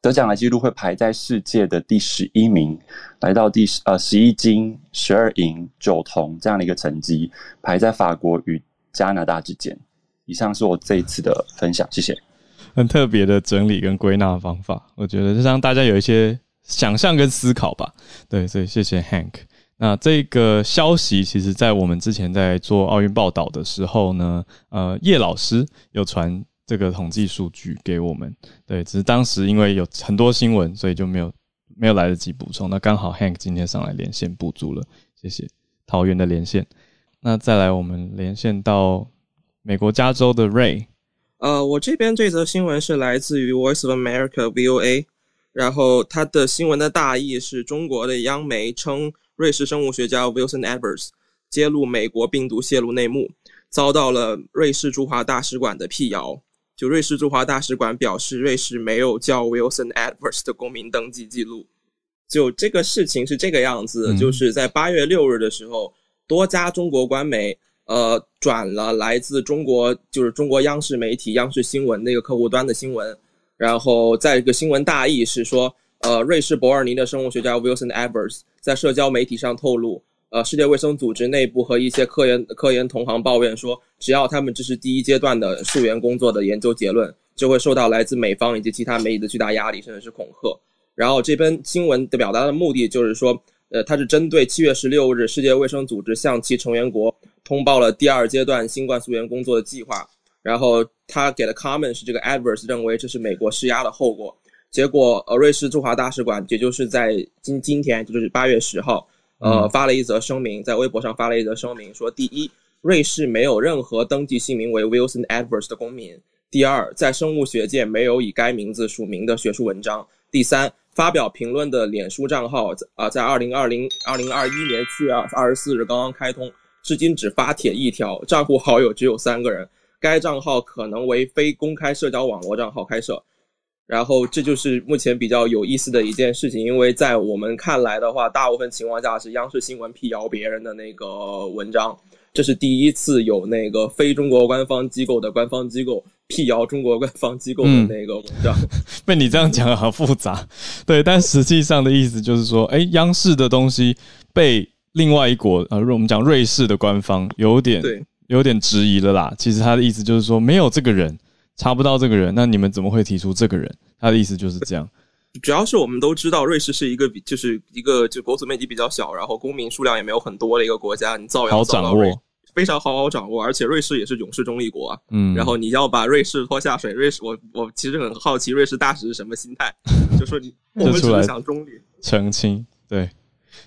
得奖的记录会排在世界的第十一名，来到第十呃十一金、十二银、九铜这样的一个成绩，排在法国与加拿大之间。以上是我这一次的分享，谢谢。很特别的整理跟归纳方法，我觉得就让大家有一些。想象跟思考吧，对，所以谢谢 Hank。那这个消息，其实在我们之前在做奥运报道的时候呢，呃，叶老师有传这个统计数据给我们，对，只是当时因为有很多新闻，所以就没有没有来得及补充。那刚好 Hank 今天上来连线补足了，谢谢桃园的连线。那再来，我们连线到美国加州的 Ray。呃，我这边这则新闻是来自于 Voice of America VOA。然后它的新闻的大意是中国的央媒称，瑞士生物学家 Wilson Evers 揭露美国病毒泄露内幕，遭到了瑞士驻华大使馆的辟谣。就瑞士驻华大使馆表示，瑞士没有叫 Wilson Evers 的公民登记记录。就这个事情是这个样子，就是在八月六日的时候，多家中国官媒呃转了来自中国就是中国央视媒体央视新闻那个客户端的新闻。然后，在一个新闻大意是说，呃，瑞士伯尔尼的生物学家 Wilson Evers 在社交媒体上透露，呃，世界卫生组织内部和一些科研科研同行抱怨说，只要他们支持第一阶段的溯源工作的研究结论，就会受到来自美方以及其他媒体的巨大压力，甚至是恐吓。然后这篇新闻的表达的目的就是说，呃，它是针对七月十六日世界卫生组织向其成员国通报了第二阶段新冠溯源工作的计划。然后他给的 comment 是这个 adverse 认为这是美国施压的后果。结果，呃，瑞士驻华大使馆也就是在今今天，就是八月十号，呃，发了一则声明，在微博上发了一则声明，说：第一，瑞士没有任何登记姓名为 Wilson Adverse 的公民；第二，在生物学界没有以该名字署名的学术文章。第三，发表评论的脸书账号啊，在二零二零二零二一年四月二二十四日刚刚开通，至今只发帖一条，账户好友只有三个人。该账号可能为非公开社交网络账号开设。然后这就是目前比较有意思的一件事情，因为在我们看来的话，大部分情况下是央视新闻辟谣别人的那个文章，这是第一次有那个非中国官方机构的官方机构辟谣中国官方机构的那个文章。被你这样讲好复杂，对，但实际上的意思就是说，哎，央视的东西被另外一国呃，我们讲瑞士的官方有点有点质疑了啦。其实他的意思就是说，没有这个人。查不到这个人，那你们怎么会提出这个人？他的意思就是这样。主要是我们都知道，瑞士是一个比就是一个就国土面积比较小，然后公民数量也没有很多的一个国家。你造谣造到瑞，非常好好掌握。而且瑞士也是勇士中立国啊。嗯。然后你要把瑞士拖下水，瑞士我我其实很好奇，瑞士大使是什么心态？就说你我们只是想中立澄清。对，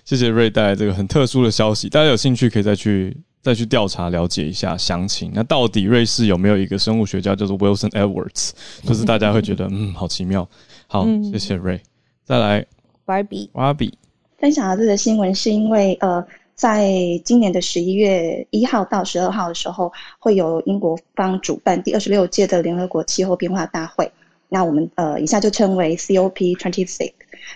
谢谢瑞带来这个很特殊的消息，大家有兴趣可以再去。再去调查了解一下详情。那到底瑞士有没有一个生物学家叫做 Wilson Edwards？就是大家会觉得嗯，好奇妙。好，谢谢 Ray。再来，Barbie，Barbie，分享的这个新闻是因为呃，在今年的十一月一号到十二号的时候，会有英国方主办第二十六届的联合国气候变化大会。那我们呃，以下就称为 COP Twenty Six。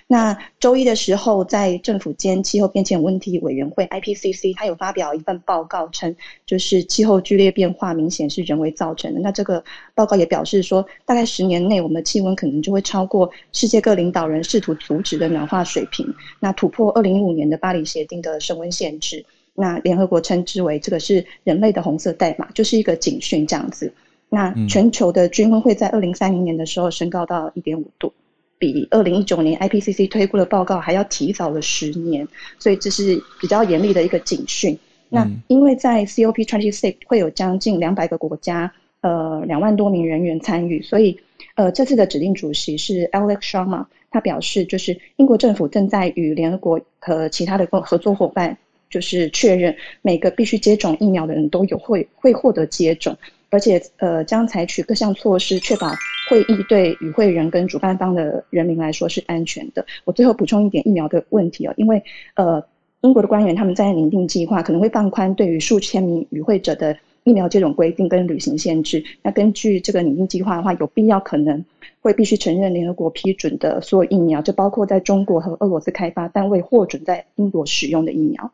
那周一的时候，在政府间气候变迁问题委员会 IPCC，它有发表一份报告，称就是气候剧烈变化明显是人为造成的。那这个报告也表示说，大概十年内，我们的气温可能就会超过世界各领导人试图阻止的暖化水平，那突破二零一五年的巴黎协定的升温限制。那联合国称之为这个是人类的红色代码，就是一个警讯这样子。那全球的均温会在二零三零年的时候升高到一点五度。比二零一九年 IPCC 推估的报告还要提早了十年，所以这是比较严厉的一个警讯。那因为在 COP twenty six 会有将近两百个国家，呃，两万多名人员参与，所以呃，这次的指定主席是 Alex Sharma，他表示就是英国政府正在与联合国和其他的合作伙伴，就是确认每个必须接种疫苗的人都有会会获得接种。而且，呃，将采取各项措施，确保会议对与会人跟主办方的人民来说是安全的。我最后补充一点疫苗的问题哦，因为呃，英国的官员他们在拟定计划，可能会放宽对于数千名与会者的疫苗接种规定跟旅行限制。那根据这个拟定计划的话，有必要可能会必须承认联合国批准的所有疫苗，就包括在中国和俄罗斯开发但未获准在英国使用的疫苗。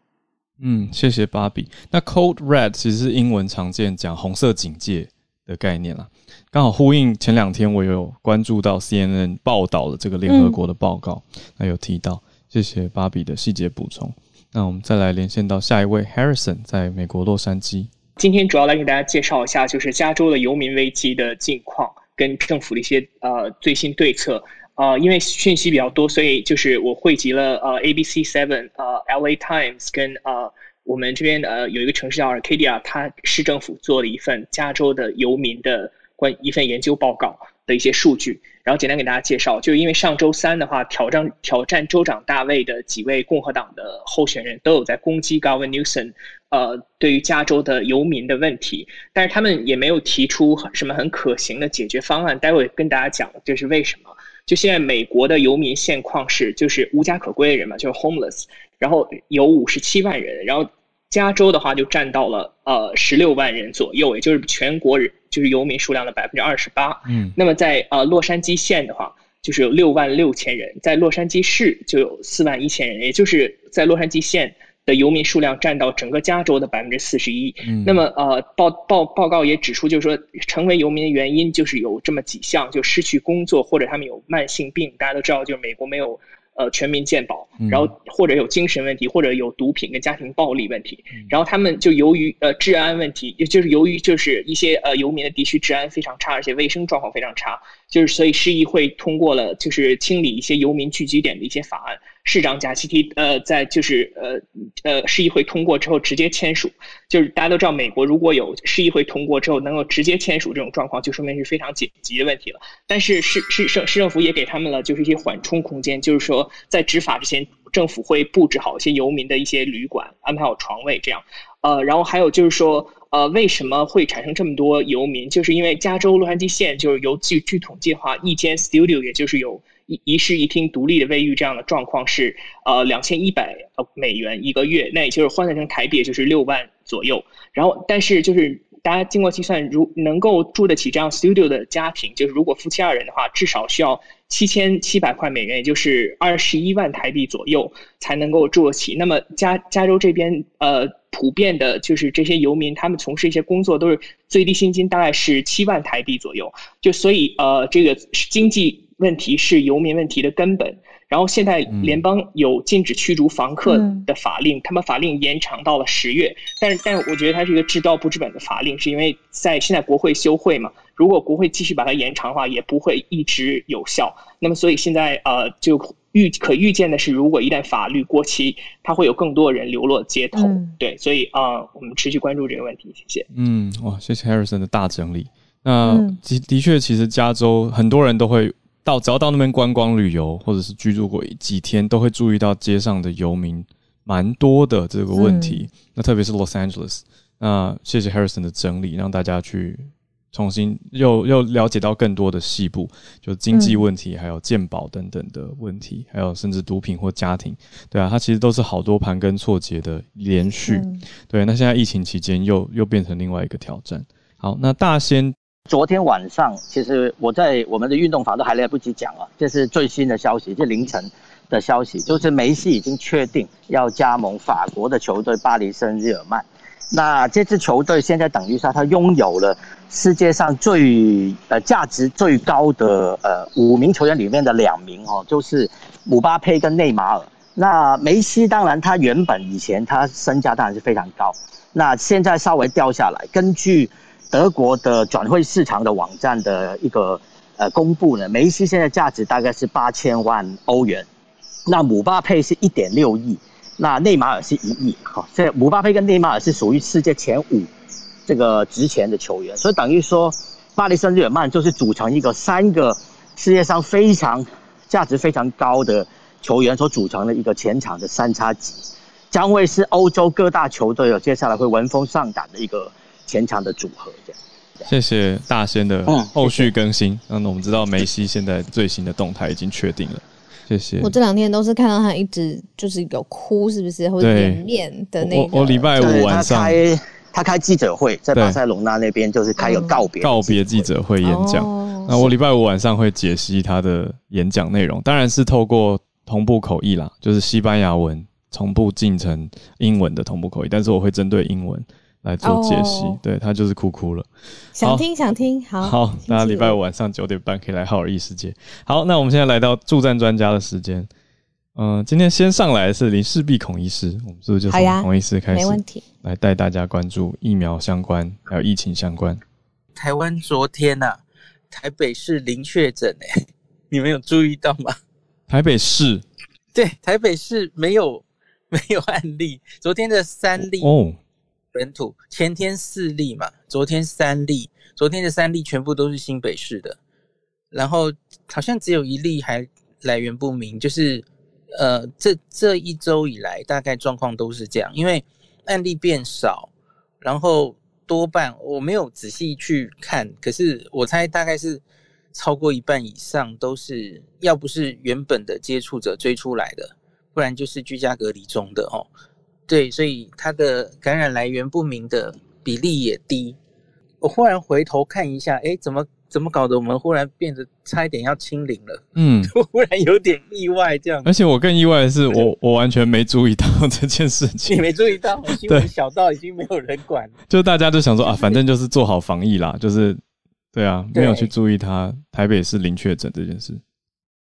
嗯，谢谢芭比。那 “cold Red 其实是英文常见讲红色警戒的概念啦，刚好呼应前两天我有关注到 CNN 报道的这个联合国的报告，那有提到。谢谢芭比的细节补充。那我们再来连线到下一位 Harrison，在美国洛杉矶。今天主要来给大家介绍一下，就是加州的游民危机的近况跟政府的一些呃最新对策。呃，因为讯息比较多，所以就是我汇集了呃 ABC Seven、呃 LA Times 跟呃我们这边呃有一个城市叫 Arcadia，它市政府做了一份加州的游民的关一份研究报告的一些数据，然后简单给大家介绍。就因为上周三的话，挑战挑战州长大卫的几位共和党的候选人都有在攻击 Gavin Newsom，呃，对于加州的游民的问题，但是他们也没有提出什么很可行的解决方案。待会跟大家讲这是为什么。就现在美国的游民现况是，就是无家可归的人嘛，就是 homeless，然后有五十七万人，然后加州的话就占到了呃十六万人左右，也就是全国人就是游民数量的百分之二十八。嗯，那么在呃洛杉矶县的话，就是有六万六千人，在洛杉矶市就有四万一千人，也就是在洛杉矶县。的游民数量占到整个加州的百分之四十一。嗯那么，呃，报报报告也指出，就是说，成为游民的原因就是有这么几项，就失去工作，或者他们有慢性病。大家都知道，就是美国没有。呃，全民健保，然后或者有精神问题，或者有毒品跟家庭暴力问题，然后他们就由于呃治安问题，也就是由于就是一些呃游民的地区治安非常差，而且卫生状况非常差，就是所以市议会通过了就是清理一些游民聚集点的一些法案，市长贾西提呃在就是呃呃市议会通过之后直接签署，就是大家都知道美国如果有市议会通过之后能够直接签署这种状况，就说明是非常紧急的问题了。但是市市政市政府也给他们了就是一些缓冲空间，就是说。在执法之前，政府会布置好一些游民的一些旅馆，安排好床位，这样。呃，然后还有就是说，呃，为什么会产生这么多游民？就是因为加州洛杉矶县就是由据据统计的话，一间 studio 也就是有一一室一厅独立的卫浴这样的状况是呃两千一百美元一个月，那也就是换算成台币也就是六万左右。然后，但是就是大家经过计算，如能够住得起这样 studio 的家庭，就是如果夫妻二人的话，至少需要七千七百块美元，也就是二十一万台币左右才能够住得起。那么加加州这边呃。普遍的就是这些游民，他们从事一些工作都是最低薪金大概是七万台币左右，就所以呃，这个经济问题是游民问题的根本。然后现在联邦有禁止驱逐房客的法令，他们法令延长到了十月，但是但是我觉得它是一个治标不治本的法令，是因为在现在国会休会嘛，如果国会继续把它延长的话，也不会一直有效。那么所以现在呃就。预可预见的是，如果一旦法律过期，它会有更多人流落街头。对，所以啊，我们持续关注这个问题。谢谢。嗯，哇，谢谢 Harrison 的大整理。那的的确，其实加州很多人都会到，只要到那边观光旅游或者是居住过几天，都会注意到街上的游民蛮多的这个问题。那特别是 Los Angeles。那谢谢 Harrison 的整理，让大家去。重新又又了解到更多的细部，就经济问题，还有鉴宝等等的问题，还有甚至毒品或家庭，对啊，它其实都是好多盘根错节的连续。对，那现在疫情期间又又变成另外一个挑战。好，那大仙昨天晚上，其实我在我们的运动房都还来不及讲啊，这是最新的消息，这凌晨的消息，就是梅西已经确定要加盟法国的球队巴黎圣日耳曼。那这支球队现在等于说，他拥有了世界上最呃价值最高的呃五名球员里面的两名哦，就是姆巴佩跟内马尔。那梅西当然他原本以前他身价当然是非常高，那现在稍微掉下来。根据德国的转会市场的网站的一个呃公布呢，梅西现在价值大概是八千万欧元，那姆巴佩是一点六亿。那内马尔是一亿，好，这姆巴佩跟内马尔是属于世界前五这个值钱的球员，所以等于说，巴黎圣日耳曼就是组成一个三个世界上非常价值非常高的球员所组成的一个前场的三叉戟，将会是欧洲各大球队有接下来会闻风丧胆的一个前场的组合。这样，谢谢大仙的后续更新，那我们知道梅西现在最新的动态已经确定了。谢谢。我这两天都是看到他一直就是有哭，是不是？或者脸面的那个。我礼拜五晚上，他开他开记者会，在巴塞隆纳那边就是开个告别告别记者会演讲。那我礼拜五晚上会解析他的演讲内容，当然是透过同步口译啦，就是西班牙文同步进成英文的同步口译，但是我会针对英文。来做解析，对他就是哭哭了。想听想听，好，好，大家礼拜五晚上九点半可以来浩尔异世界。好，那我们现在来到助战专家的时间。嗯，今天先上来的是林世璧孔医师，我们是不是就从孔医师开始？没问题。来带大家关注疫苗相关，还有疫情相关。台湾昨天呐，台北市零确诊诶，你们有注意到吗？台北市，对，台北市没有没有案例，昨天的三例哦。本土前天四例嘛，昨天三例，昨天的三例全部都是新北市的，然后好像只有一例还来源不明，就是呃，这这一周以来大概状况都是这样，因为案例变少，然后多半我没有仔细去看，可是我猜大概是超过一半以上都是要不是原本的接触者追出来的，不然就是居家隔离中的哦。对，所以它的感染来源不明的比例也低。我忽然回头看一下，哎，怎么怎么搞得我们忽然变得差一点要清零了？嗯，忽然有点意外这样。而且我更意外的是，我我完全没注意到 这件事情。你没注意到？新闻小到已经没有人管。就大家都想说啊，反正就是做好防疫啦，就是对啊，没有去注意他台北是零确诊这件事。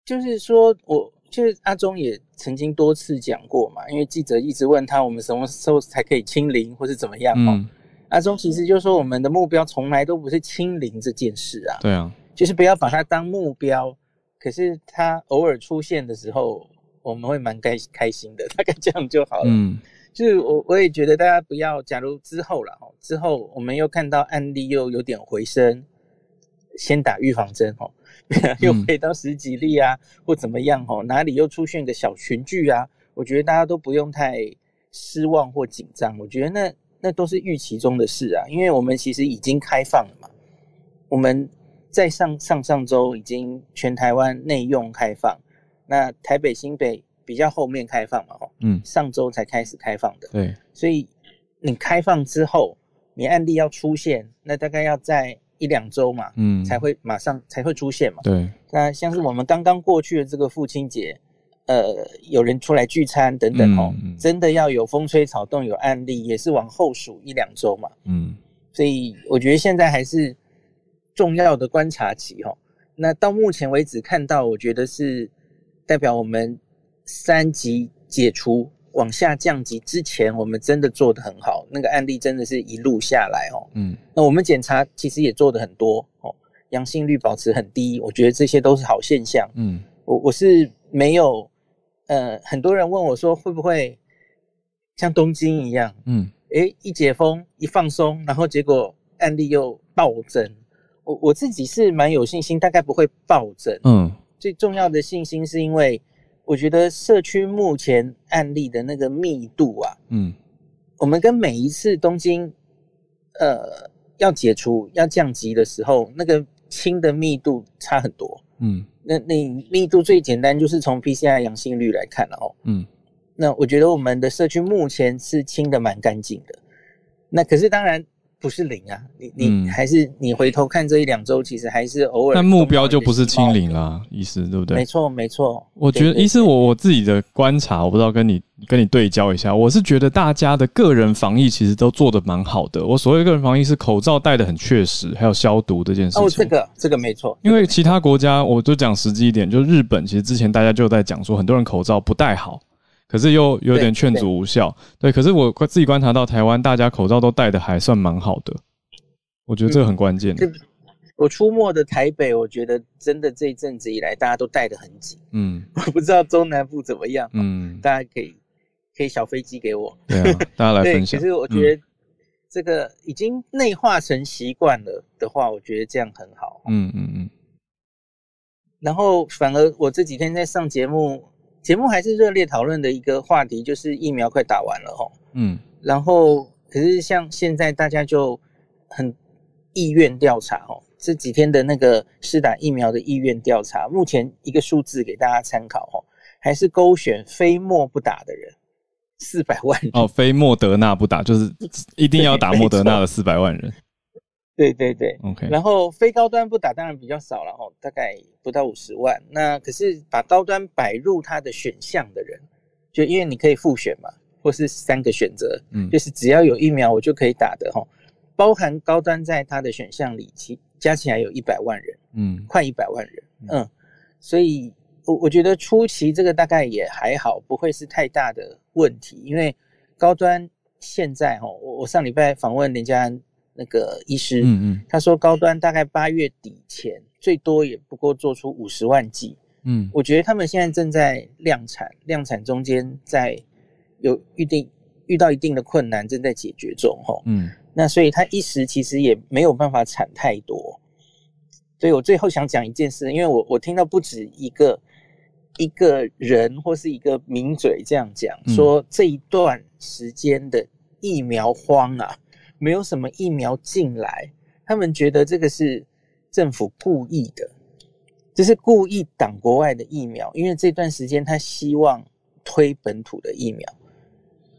就是说我。就是阿忠也曾经多次讲过嘛，因为记者一直问他，我们什么时候才可以清零，或是怎么样哦？阿忠其实就说，我们的目标从来都不是清零这件事啊。对啊，就是不要把它当目标。可是他偶尔出现的时候，我们会蛮开开心的，大概这样就好了。嗯，就是我我也觉得大家不要，假如之后了哦，之后我们又看到案例又有点回升，先打预防针哦。又回到十几例啊，或怎么样哦？哪里又出现个小群聚啊？我觉得大家都不用太失望或紧张。我觉得那那都是预期中的事啊，因为我们其实已经开放了嘛。我们在上上上周已经全台湾内用开放，那台北新北比较后面开放嘛，哦，嗯，上周才开始开放的，对，所以你开放之后，你案例要出现，那大概要在一两周嘛，嗯，才会马上才会出现嘛，对。那像是我们刚刚过去的这个父亲节，呃，有人出来聚餐等等哦，真的要有风吹草动有案例，也是往后数一两周嘛，嗯，所以我觉得现在还是。重要的观察期哈，那到目前为止看到，我觉得是代表我们三级解除往下降级之前，我们真的做得很好，那个案例真的是一路下来哦。嗯，那我们检查其实也做的很多哦，阳性率保持很低，我觉得这些都是好现象。嗯，我我是没有，呃，很多人问我说会不会像东京一样，嗯，诶，一解封一放松，然后结果案例又暴增。我我自己是蛮有信心，大概不会暴增。嗯，最重要的信心是因为我觉得社区目前案例的那个密度啊，嗯，我们跟每一次东京呃要解除要降级的时候，那个轻的密度差很多。嗯，那那密度最简单就是从 PCR 阳性率来看了哦。嗯，那我觉得我们的社区目前是清的蛮干净的。那可是当然。不是零啊，你你还是你回头看这一两周，其实还是偶尔。但目标就不是清零啦，意思对不对？没错，没错。我觉得，意思我我自己的观察，我不知道跟你跟你对焦一下。我是觉得大家的个人防疫其实都做的蛮好的。我所谓个人防疫是口罩戴的很确实，还有消毒这件事情。哦，这个这个没错。因为其他国家，我就讲实际一点，就是日本，其实之前大家就在讲说，很多人口罩不戴好。可是又有点劝阻无效。对，可是我自己观察到台湾，大家口罩都戴的还算蛮好的。我觉得这个很关键。我出没的台北，我觉得真的这一阵子以来，大家都戴的很紧。嗯，我不知道中南部怎么样。嗯，大家可以可以小飞机给我。对啊，大家来 分享。其实我觉得这个已经内化成习惯了的话，我觉得这样很好。嗯嗯嗯。然后反而我这几天在上节目，节目还是热烈讨论的一个话题，就是疫苗快打完了哈。嗯。然后可是像现在大家就很。意愿调查哦，这几天的那个施打疫苗的意愿调查，目前一个数字给大家参考哦，还是勾选非莫不打的人，四百万哦，非莫德纳不打，就是一定要打莫德纳的 四百万人。对对对，OK。然后非高端不打当然比较少了哈，大概不到五十万。那可是把高端摆入他的选项的人，就因为你可以复选嘛，或是三个选择，嗯，就是只要有疫苗我就可以打的哈。包含高端在它的选项里，其加起来有一百万人，嗯，快一百万人，嗯，所以我我觉得初期这个大概也还好，不会是太大的问题，因为高端现在哈，我我上礼拜访问人家那个医师，嗯嗯，他说高端大概八月底前最多也不过做出五十万剂，嗯，我觉得他们现在正在量产，量产中间在有预定遇到一定的困难，正在解决中，哈，嗯。那所以他一时其实也没有办法产太多，所以我最后想讲一件事，因为我我听到不止一个一个人或是一个名嘴这样讲，说这一段时间的疫苗荒啊，没有什么疫苗进来，他们觉得这个是政府故意的，就是故意挡国外的疫苗，因为这段时间他希望推本土的疫苗。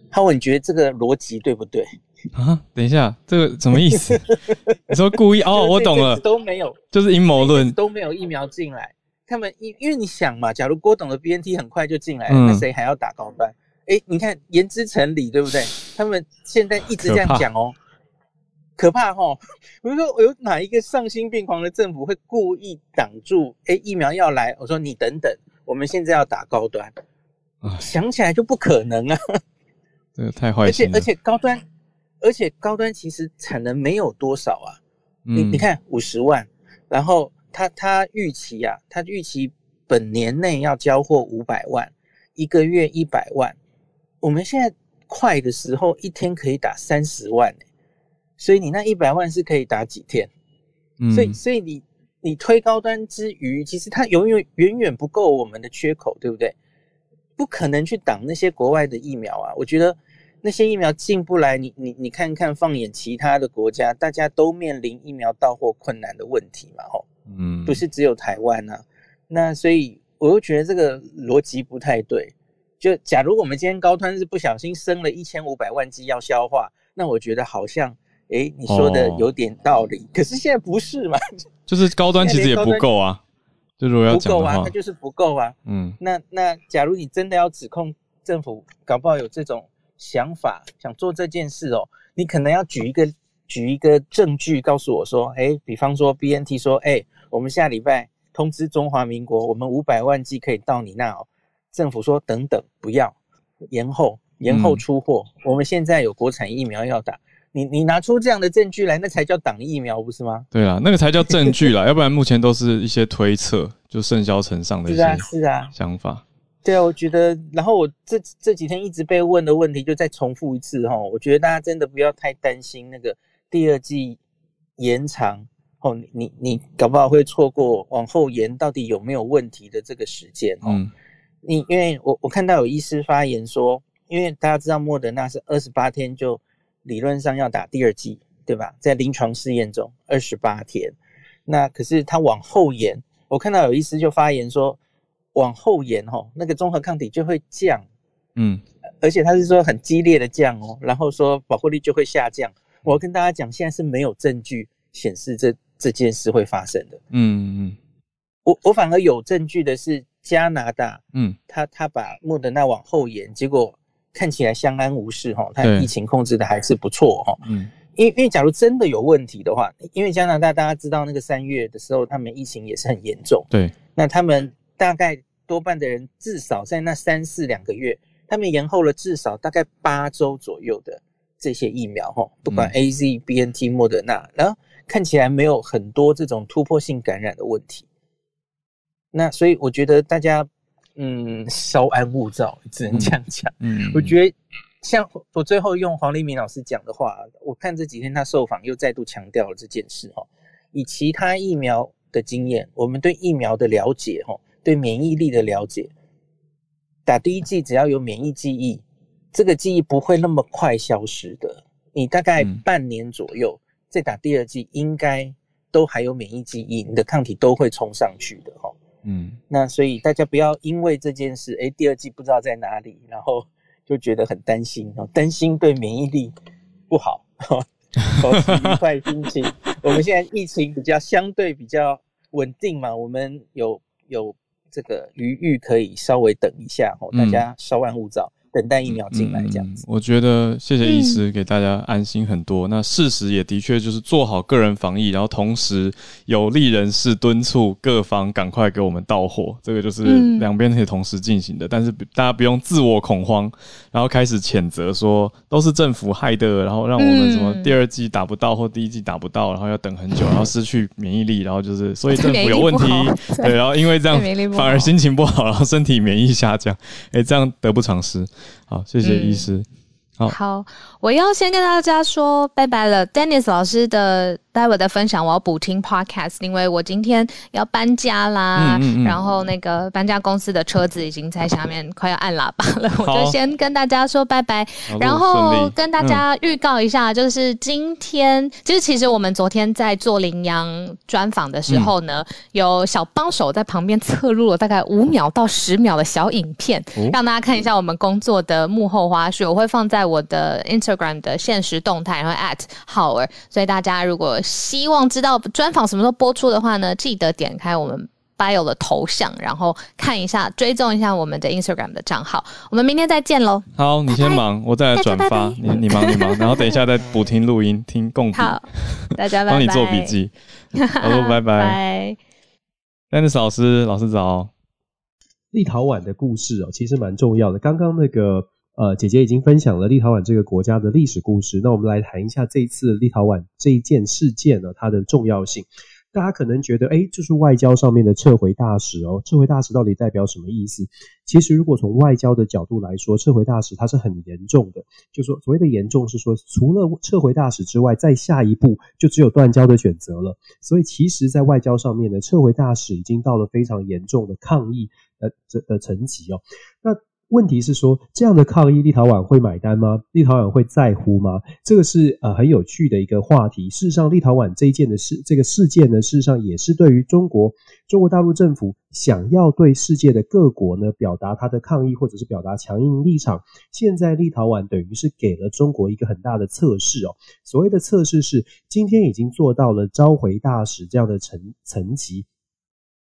他问你觉得这个逻辑对不对？啊，等一下，这个什么意思？你说故意哦，我懂了，都没有，就是阴谋论，都没有疫苗进来。他们因因为你想嘛，假如郭董的 BNT 很快就进来，那谁还要打高端？哎，你看言之成理，对不对？他们现在一直这样讲哦，可怕哈！我就说，有哪一个丧心病狂的政府会故意挡住？哎，疫苗要来，我说你等等，我们现在要打高端，想起来就不可能啊！这个太坏心了，而且而且高端。而且高端其实产能没有多少啊，你你看五十万，然后他他预期啊，他预期本年内要交货五百万，一个月一百万，我们现在快的时候一天可以打三十万，所以你那一百万是可以打几天？所以所以你你推高端之余，其实它永远远远不够我们的缺口，对不对？不可能去挡那些国外的疫苗啊，我觉得。那些疫苗进不来，你你你看看，放眼其他的国家，大家都面临疫苗到货困难的问题嘛，吼，嗯，不是只有台湾啊。那所以我又觉得这个逻辑不太对。就假如我们今天高端是不小心生了一千五百万剂要消化，那我觉得好像，哎，你说的有点道理。可是现在不是嘛？就是高端其实也不够啊，就如果要讲的话，它就是不够啊。嗯，那那假如你真的要指控政府，搞不好有这种。想法想做这件事哦，你可能要举一个举一个证据告诉我说，哎，比方说 B N T 说，哎，我们下礼拜通知中华民国，我们五百万剂可以到你那哦。政府说等等，不要延后，延后出货。我们现在有国产疫苗要打，你你拿出这样的证据来，那才叫挡疫苗，不是吗？对啊，那个才叫证据啦，要不然目前都是一些推测，就盛销成上的一些是啊想法。对啊，我觉得，然后我这这几天一直被问的问题，就再重复一次哈。我觉得大家真的不要太担心那个第二季延长哦，你你你搞不好会错过往后延到底有没有问题的这个时间哦。你因为我我看到有医师发言说，因为大家知道莫德纳是二十八天就理论上要打第二剂，对吧？在临床试验中二十八天，那可是他往后延，我看到有医师就发言说。往后延哦，那个综合抗体就会降，嗯，而且他是说很激烈的降哦，然后说保护力就会下降。我要跟大家讲，现在是没有证据显示这这件事会发生的。嗯嗯，我我反而有证据的是加拿大，嗯，他他把莫德纳往后延，结果看起来相安无事哈，他疫情控制的还是不错哈。嗯，因为因为假如真的有问题的话，因为加拿大大家知道那个三月的时候，他们疫情也是很严重。对，那他们。大概多半的人至少在那三四两个月，他们延后了至少大概八周左右的这些疫苗，哈，不管 A Z、B N T、莫德纳，然后看起来没有很多这种突破性感染的问题。那所以我觉得大家，嗯，稍安勿躁，只能这样讲。嗯，我觉得像我最后用黄立明老师讲的话，我看这几天他受访又再度强调了这件事，哈，以其他疫苗的经验，我们对疫苗的了解，哈。对免疫力的了解，打第一剂只要有免疫记忆，这个记忆不会那么快消失的。你大概半年左右再打第二剂，应该都还有免疫记忆，你的抗体都会冲上去的哈。嗯，那所以大家不要因为这件事，哎，第二季不知道在哪里，然后 就觉得很担心哦，担心对免疫力不好。保持愉快心情。我们现在疫情比较相对比较稳定嘛，我们有有。这个余裕可以稍微等一下哦，大家稍安勿躁。等待疫苗进来这样子，我觉得谢谢医师给大家安心很多。那事实也的确就是做好个人防疫，然后同时有利人士敦促各方赶快给我们到货，这个就是两边可以同时进行的。但是大家不用自我恐慌，然后开始谴责说都是政府害的，然后让我们什么第二季打不到或第一季打不到，然后要等很久，然后失去免疫力，然后就是所以政府有问题，对，然后因为这样反而心情不好，然后身体免疫下降，哎，这样得不偿失。好，谢谢医师。好，我要先跟大家说拜拜了，Dennis 老师的。待会的分享我要补听 podcast，因为我今天要搬家啦，然后那个搬家公司的车子已经在下面快要按喇叭了，我就先跟大家说拜拜，然后跟大家预告一下，就是今天，就是其实我们昨天在做羚羊专访的时候呢，有小帮手在旁边侧录了大概五秒到十秒的小影片，让大家看一下我们工作的幕后花絮，我会放在我的 Instagram 的现实动态，然后 at 浩儿，所以大家如果希望知道专访什么时候播出的话呢？记得点开我们 bio 的头像，然后看一下，追踪一下我们的 Instagram 的账号。我们明天再见喽！好，你先忙，我再来转发。你你忙你忙，然后等一下再补听录音，听共好，大家帮你做笔记。好，拜拜。Dennis 老师，老师早。立陶宛的故事哦，其实蛮重要的。刚刚那个。呃，姐姐已经分享了立陶宛这个国家的历史故事，那我们来谈一下这一次立陶宛这一件事件呢，它的重要性。大家可能觉得，哎，就是外交上面的撤回大使哦，撤回大使到底代表什么意思？其实，如果从外交的角度来说，撤回大使它是很严重的。就说所谓的严重是说，除了撤回大使之外，再下一步就只有断交的选择了。所以，其实，在外交上面呢，撤回大使已经到了非常严重的抗议呃这的层级哦。那问题是说，这样的抗议，立陶宛会买单吗？立陶宛会在乎吗？这个是呃很有趣的一个话题。事实上，立陶宛这一件的事，这个事件呢，事实上也是对于中国中国大陆政府想要对世界的各国呢表达他的抗议，或者是表达强硬立场。现在立陶宛等于是给了中国一个很大的测试哦。所谓的测试是，今天已经做到了召回大使这样的层层级。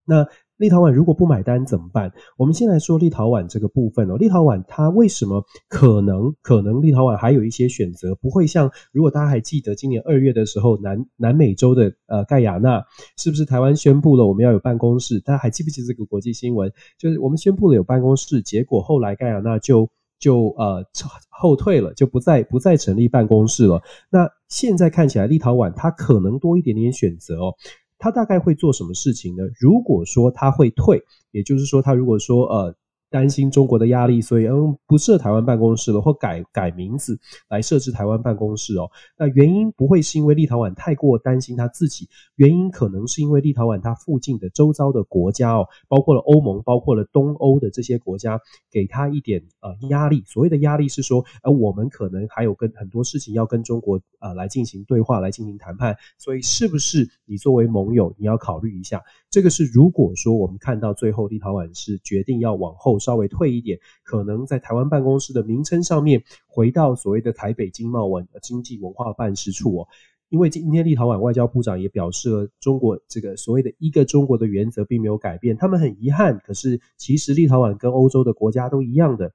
那立陶宛如果不买单怎么办？我们先来说立陶宛这个部分哦。立陶宛它为什么可能可能立陶宛还有一些选择，不会像如果大家还记得今年二月的时候，南南美洲的呃盖亚纳是不是台湾宣布了我们要有办公室？大家还记不记得这个国际新闻？就是我们宣布了有办公室，结果后来盖亚纳就就呃后退了，就不再不再成立办公室了。那现在看起来立陶宛它可能多一点点选择哦。他大概会做什么事情呢？如果说他会退，也就是说，他如果说呃。担心中国的压力，所以嗯不设台湾办公室了，或改改名字来设置台湾办公室哦。那原因不会是因为立陶宛太过担心他自己，原因可能是因为立陶宛它附近的周遭的国家哦，包括了欧盟，包括了东欧的这些国家，给他一点呃压力。所谓的压力是说，呃我们可能还有跟很多事情要跟中国呃来进行对话，来进行谈判，所以是不是你作为盟友，你要考虑一下？这个是如果说我们看到最后立陶宛是决定要往后。稍微退一点，可能在台湾办公室的名称上面回到所谓的台北经贸文经济文化办事处哦，因为今天立陶宛外交部长也表示了，中国这个所谓的一个中国的原则并没有改变，他们很遗憾，可是其实立陶宛跟欧洲的国家都一样的。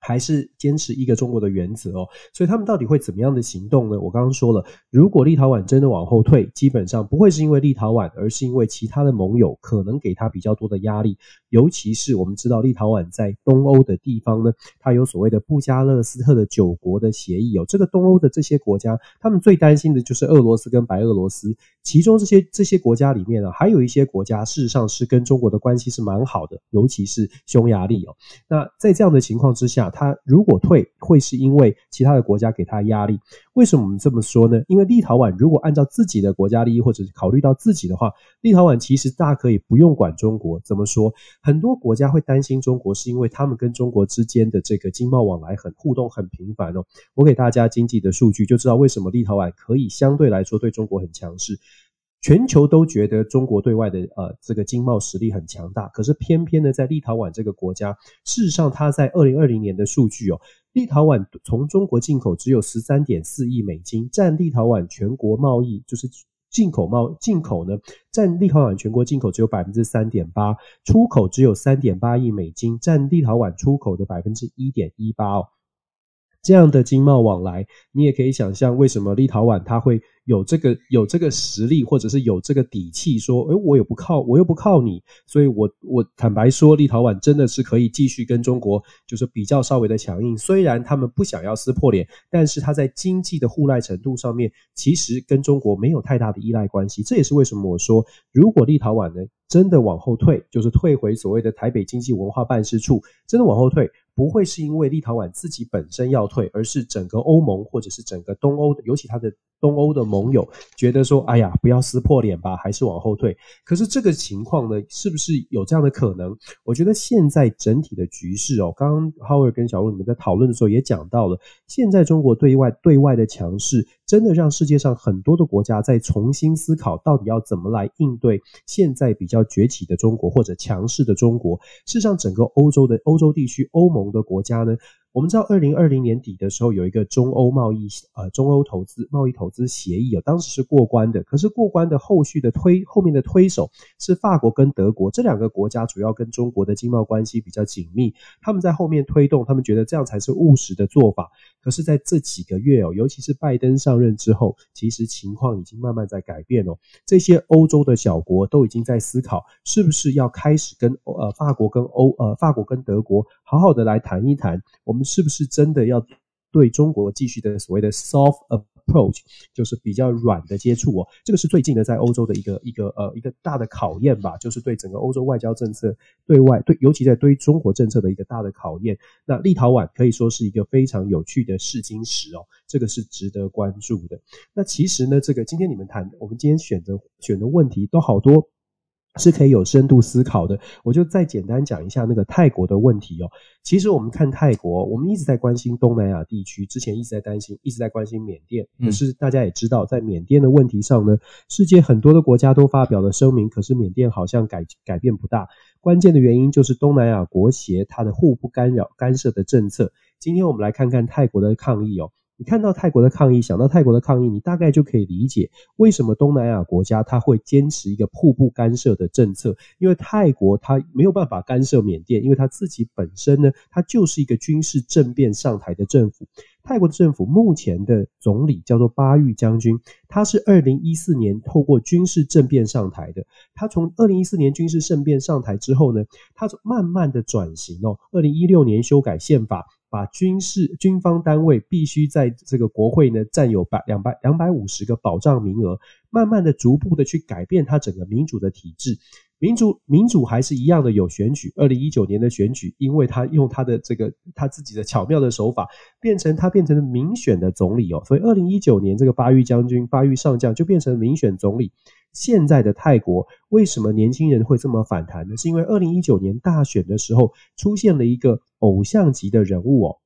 还是坚持一个中国的原则哦，所以他们到底会怎么样的行动呢？我刚刚说了，如果立陶宛真的往后退，基本上不会是因为立陶宛，而是因为其他的盟友可能给他比较多的压力。尤其是我们知道立陶宛在东欧的地方呢，它有所谓的布加勒斯特的九国的协议哦。这个东欧的这些国家，他们最担心的就是俄罗斯跟白俄罗斯。其中这些这些国家里面呢，还有一些国家事实上是跟中国的关系是蛮好的，尤其是匈牙利哦。那在这样的情况之下，他如果退，会是因为其他的国家给他压力。为什么我们这么说呢？因为立陶宛如果按照自己的国家利益，或者是考虑到自己的话，立陶宛其实大可以不用管中国。怎么说？很多国家会担心中国，是因为他们跟中国之间的这个经贸往来很互动很频繁哦。我给大家经济的数据，就知道为什么立陶宛可以相对来说对中国很强势。全球都觉得中国对外的呃这个经贸实力很强大，可是偏偏呢，在立陶宛这个国家，事实上它在二零二零年的数据哦，立陶宛从中国进口只有十三点四亿美金，占立陶宛全国贸易就是进口贸进口呢，占立陶宛全国进口只有百分之三点八，出口只有三点八亿美金，占立陶宛出口的百分之一点一八哦。这样的经贸往来，你也可以想象为什么立陶宛它会有这个有这个实力，或者是有这个底气，说，诶，我又不靠，我又不靠你，所以我我坦白说，立陶宛真的是可以继续跟中国就是比较稍微的强硬。虽然他们不想要撕破脸，但是他在经济的互赖程度上面，其实跟中国没有太大的依赖关系。这也是为什么我说，如果立陶宛呢真的往后退，就是退回所谓的台北经济文化办事处，真的往后退。不会是因为立陶宛自己本身要退，而是整个欧盟或者是整个东欧的，尤其它的东欧的盟友觉得说，哎呀，不要撕破脸吧，还是往后退。可是这个情况呢，是不是有这样的可能？我觉得现在整体的局势哦，刚刚 Howard 跟小鹿你们在讨论的时候也讲到了，现在中国对外对外的强势，真的让世界上很多的国家在重新思考，到底要怎么来应对现在比较崛起的中国或者强势的中国。事实上，整个欧洲的欧洲地区，欧盟。的国家呢？我们知道，二零二零年底的时候有一个中欧贸易呃中欧投资贸易投资协议啊，当时是过关的。可是过关的后续的推后面的推手是法国跟德国这两个国家，主要跟中国的经贸关系比较紧密。他们在后面推动，他们觉得这样才是务实的做法。可是在这几个月哦，尤其是拜登上任之后，其实情况已经慢慢在改变哦。这些欧洲的小国都已经在思考，是不是要开始跟呃法国跟欧呃法国跟德国好好的来谈一谈我们。是不是真的要对中国继续的所谓的 soft approach，就是比较软的接触哦？这个是最近的在欧洲的一个一个呃一个大的考验吧，就是对整个欧洲外交政策对外对，尤其在对中国政策的一个大的考验。那立陶宛可以说是一个非常有趣的试金石哦，这个是值得关注的。那其实呢，这个今天你们谈，我们今天选择选的问题都好多。是可以有深度思考的。我就再简单讲一下那个泰国的问题哦。其实我们看泰国，我们一直在关心东南亚地区，之前一直在担心，一直在关心缅甸。可是大家也知道，在缅甸的问题上呢，世界很多的国家都发表了声明，可是缅甸好像改改变不大。关键的原因就是东南亚国协它的互不干扰干涉的政策。今天我们来看看泰国的抗议哦。你看到泰国的抗议，想到泰国的抗议，你大概就可以理解为什么东南亚国家它会坚持一个互不干涉的政策。因为泰国它没有办法干涉缅甸，因为它自己本身呢，它就是一个军事政变上台的政府。泰国的政府目前的总理叫做巴育将军，他是二零一四年透过军事政变上台的。他从二零一四年军事政变上台之后呢，他慢慢的转型哦，二零一六年修改宪法。把军事军方单位必须在这个国会呢占有百两百两百五十个保障名额，慢慢的、逐步的去改变它整个民主的体制。民主民主还是一样的有选举。二零一九年的选举，因为他用他的这个他自己的巧妙的手法，变成他变成了民选的总理哦。所以二零一九年这个巴育将军、巴育上将就变成民选总理。现在的泰国为什么年轻人会这么反弹呢？是因为二零一九年大选的时候出现了一个偶像级的人物哦，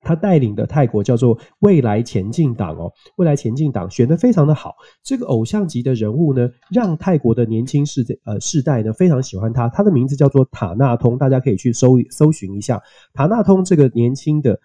他带领的泰国叫做未来前进党哦，未来前进党选的非常的好。这个偶像级的人物呢，让泰国的年轻世呃世代呢非常喜欢他。他的名字叫做塔纳通，大家可以去搜搜寻一下塔纳通这个年轻的。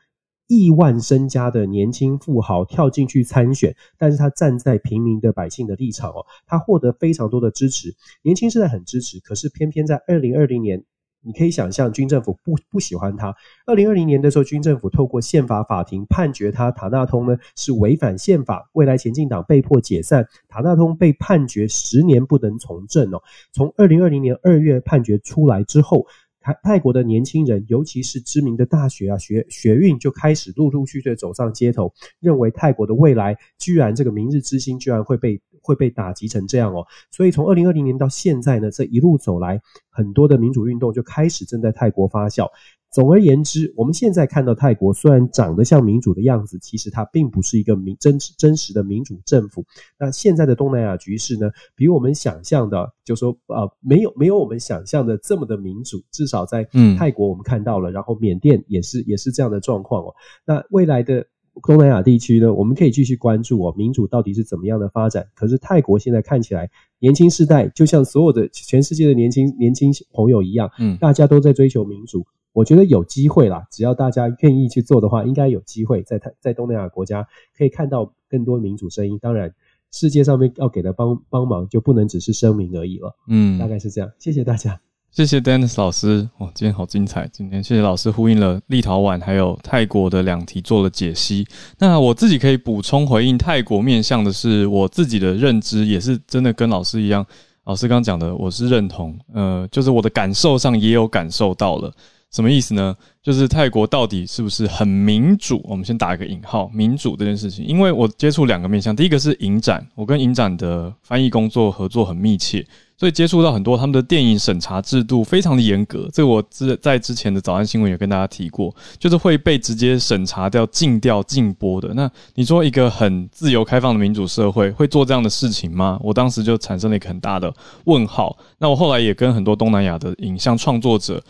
亿万身家的年轻富豪跳进去参选，但是他站在平民的百姓的立场哦，他获得非常多的支持，年轻世代很支持。可是偏偏在二零二零年，你可以想象军政府不不喜欢他。二零二零年的时候，军政府透过宪法法庭判决他塔纳通呢是违反宪法，未来前进党被迫解散，塔纳通被判决十年不能从政哦。从二零二零年二月判决出来之后。泰泰国的年轻人，尤其是知名的大学啊，学学运就开始陆陆续续走上街头，认为泰国的未来居然这个明日之星居然会被会被打击成这样哦。所以从二零二零年到现在呢，这一路走来，很多的民主运动就开始正在泰国发酵。总而言之，我们现在看到泰国虽然长得像民主的样子，其实它并不是一个民真真实的民主政府。那现在的东南亚局势呢，比我们想象的，就说呃，没有没有我们想象的这么的民主。至少在泰国我们看到了，然后缅甸也是也是这样的状况哦。那未来的东南亚地区呢，我们可以继续关注哦，民主到底是怎么样的发展？可是泰国现在看起来，年轻世代就像所有的全世界的年轻年轻朋友一样，嗯，大家都在追求民主。我觉得有机会啦，只要大家愿意去做的话，应该有机会在在在东南亚国家可以看到更多民主声音。当然，世界上面要给的帮帮忙就不能只是声明而已了。嗯，大概是这样。谢谢大家，谢谢 Dennis 老师。哇，今天好精彩！今天谢谢老师呼应了立陶宛还有泰国的两题做了解析。那我自己可以补充回应泰国面向的是，我自己的认知也是真的跟老师一样。老师刚讲的，我是认同。呃，就是我的感受上也有感受到了。什么意思呢？就是泰国到底是不是很民主？我们先打一个引号，民主这件事情。因为我接触两个面向，第一个是影展，我跟影展的翻译工作合作很密切，所以接触到很多他们的电影审查制度非常的严格。这个我之在之前的早安新闻也跟大家提过，就是会被直接审查掉、禁掉、禁播的。那你说一个很自由开放的民主社会会做这样的事情吗？我当时就产生了一个很大的问号。那我后来也跟很多东南亚的影像创作者。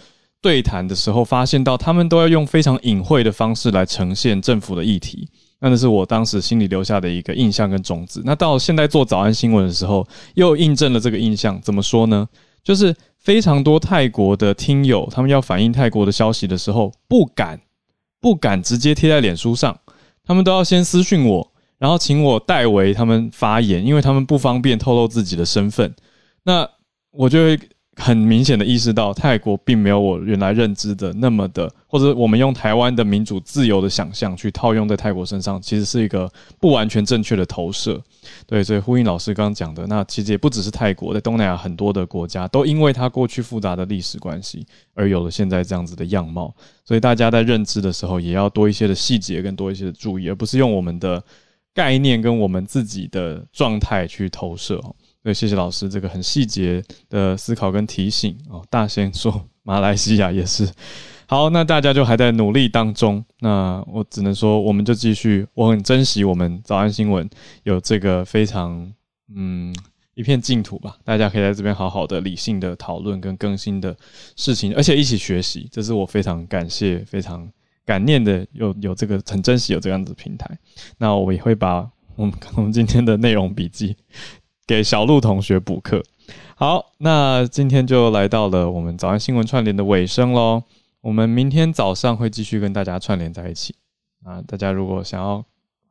对谈的时候，发现到他们都要用非常隐晦的方式来呈现政府的议题，那那是我当时心里留下的一个印象跟种子。那到现在做早安新闻的时候，又印证了这个印象。怎么说呢？就是非常多泰国的听友，他们要反映泰国的消息的时候，不敢不敢直接贴在脸书上，他们都要先私讯我，然后请我代为他们发言，因为他们不方便透露自己的身份。那我就会。很明显的意识到，泰国并没有我原来认知的那么的，或者我们用台湾的民主自由的想象去套用在泰国身上，其实是一个不完全正确的投射。对，所以呼应老师刚刚讲的，那其实也不只是泰国，在东南亚很多的国家都因为它过去复杂的历史关系，而有了现在这样子的样貌。所以大家在认知的时候，也要多一些的细节跟多一些的注意，而不是用我们的概念跟我们自己的状态去投射。对，谢谢老师这个很细节的思考跟提醒哦。大仙说马来西亚也是好，那大家就还在努力当中。那我只能说，我们就继续。我很珍惜我们早安新闻有这个非常嗯一片净土吧，大家可以在这边好好的理性的讨论跟更新的事情，而且一起学习，这是我非常感谢、非常感念的，有有这个很珍惜有这样子平台。那我也会把我们 我们今天的内容笔记给小鹿同学补课。好，那今天就来到了我们早安新闻串联的尾声喽。我们明天早上会继续跟大家串联在一起啊！大家如果想要。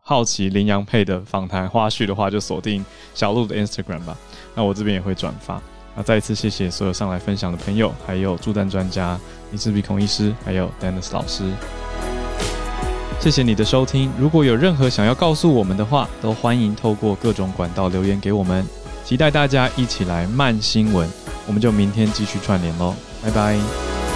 好奇林洋配的访谈花絮的话，就锁定小鹿的 Instagram 吧。那我这边也会转发。那再一次谢谢所有上来分享的朋友，还有助战专家李志鼻孔医师，还有 Dennis 老师。谢谢你的收听。如果有任何想要告诉我们的话，都欢迎透过各种管道留言给我们。期待大家一起来慢新闻。我们就明天继续串联喽，拜拜。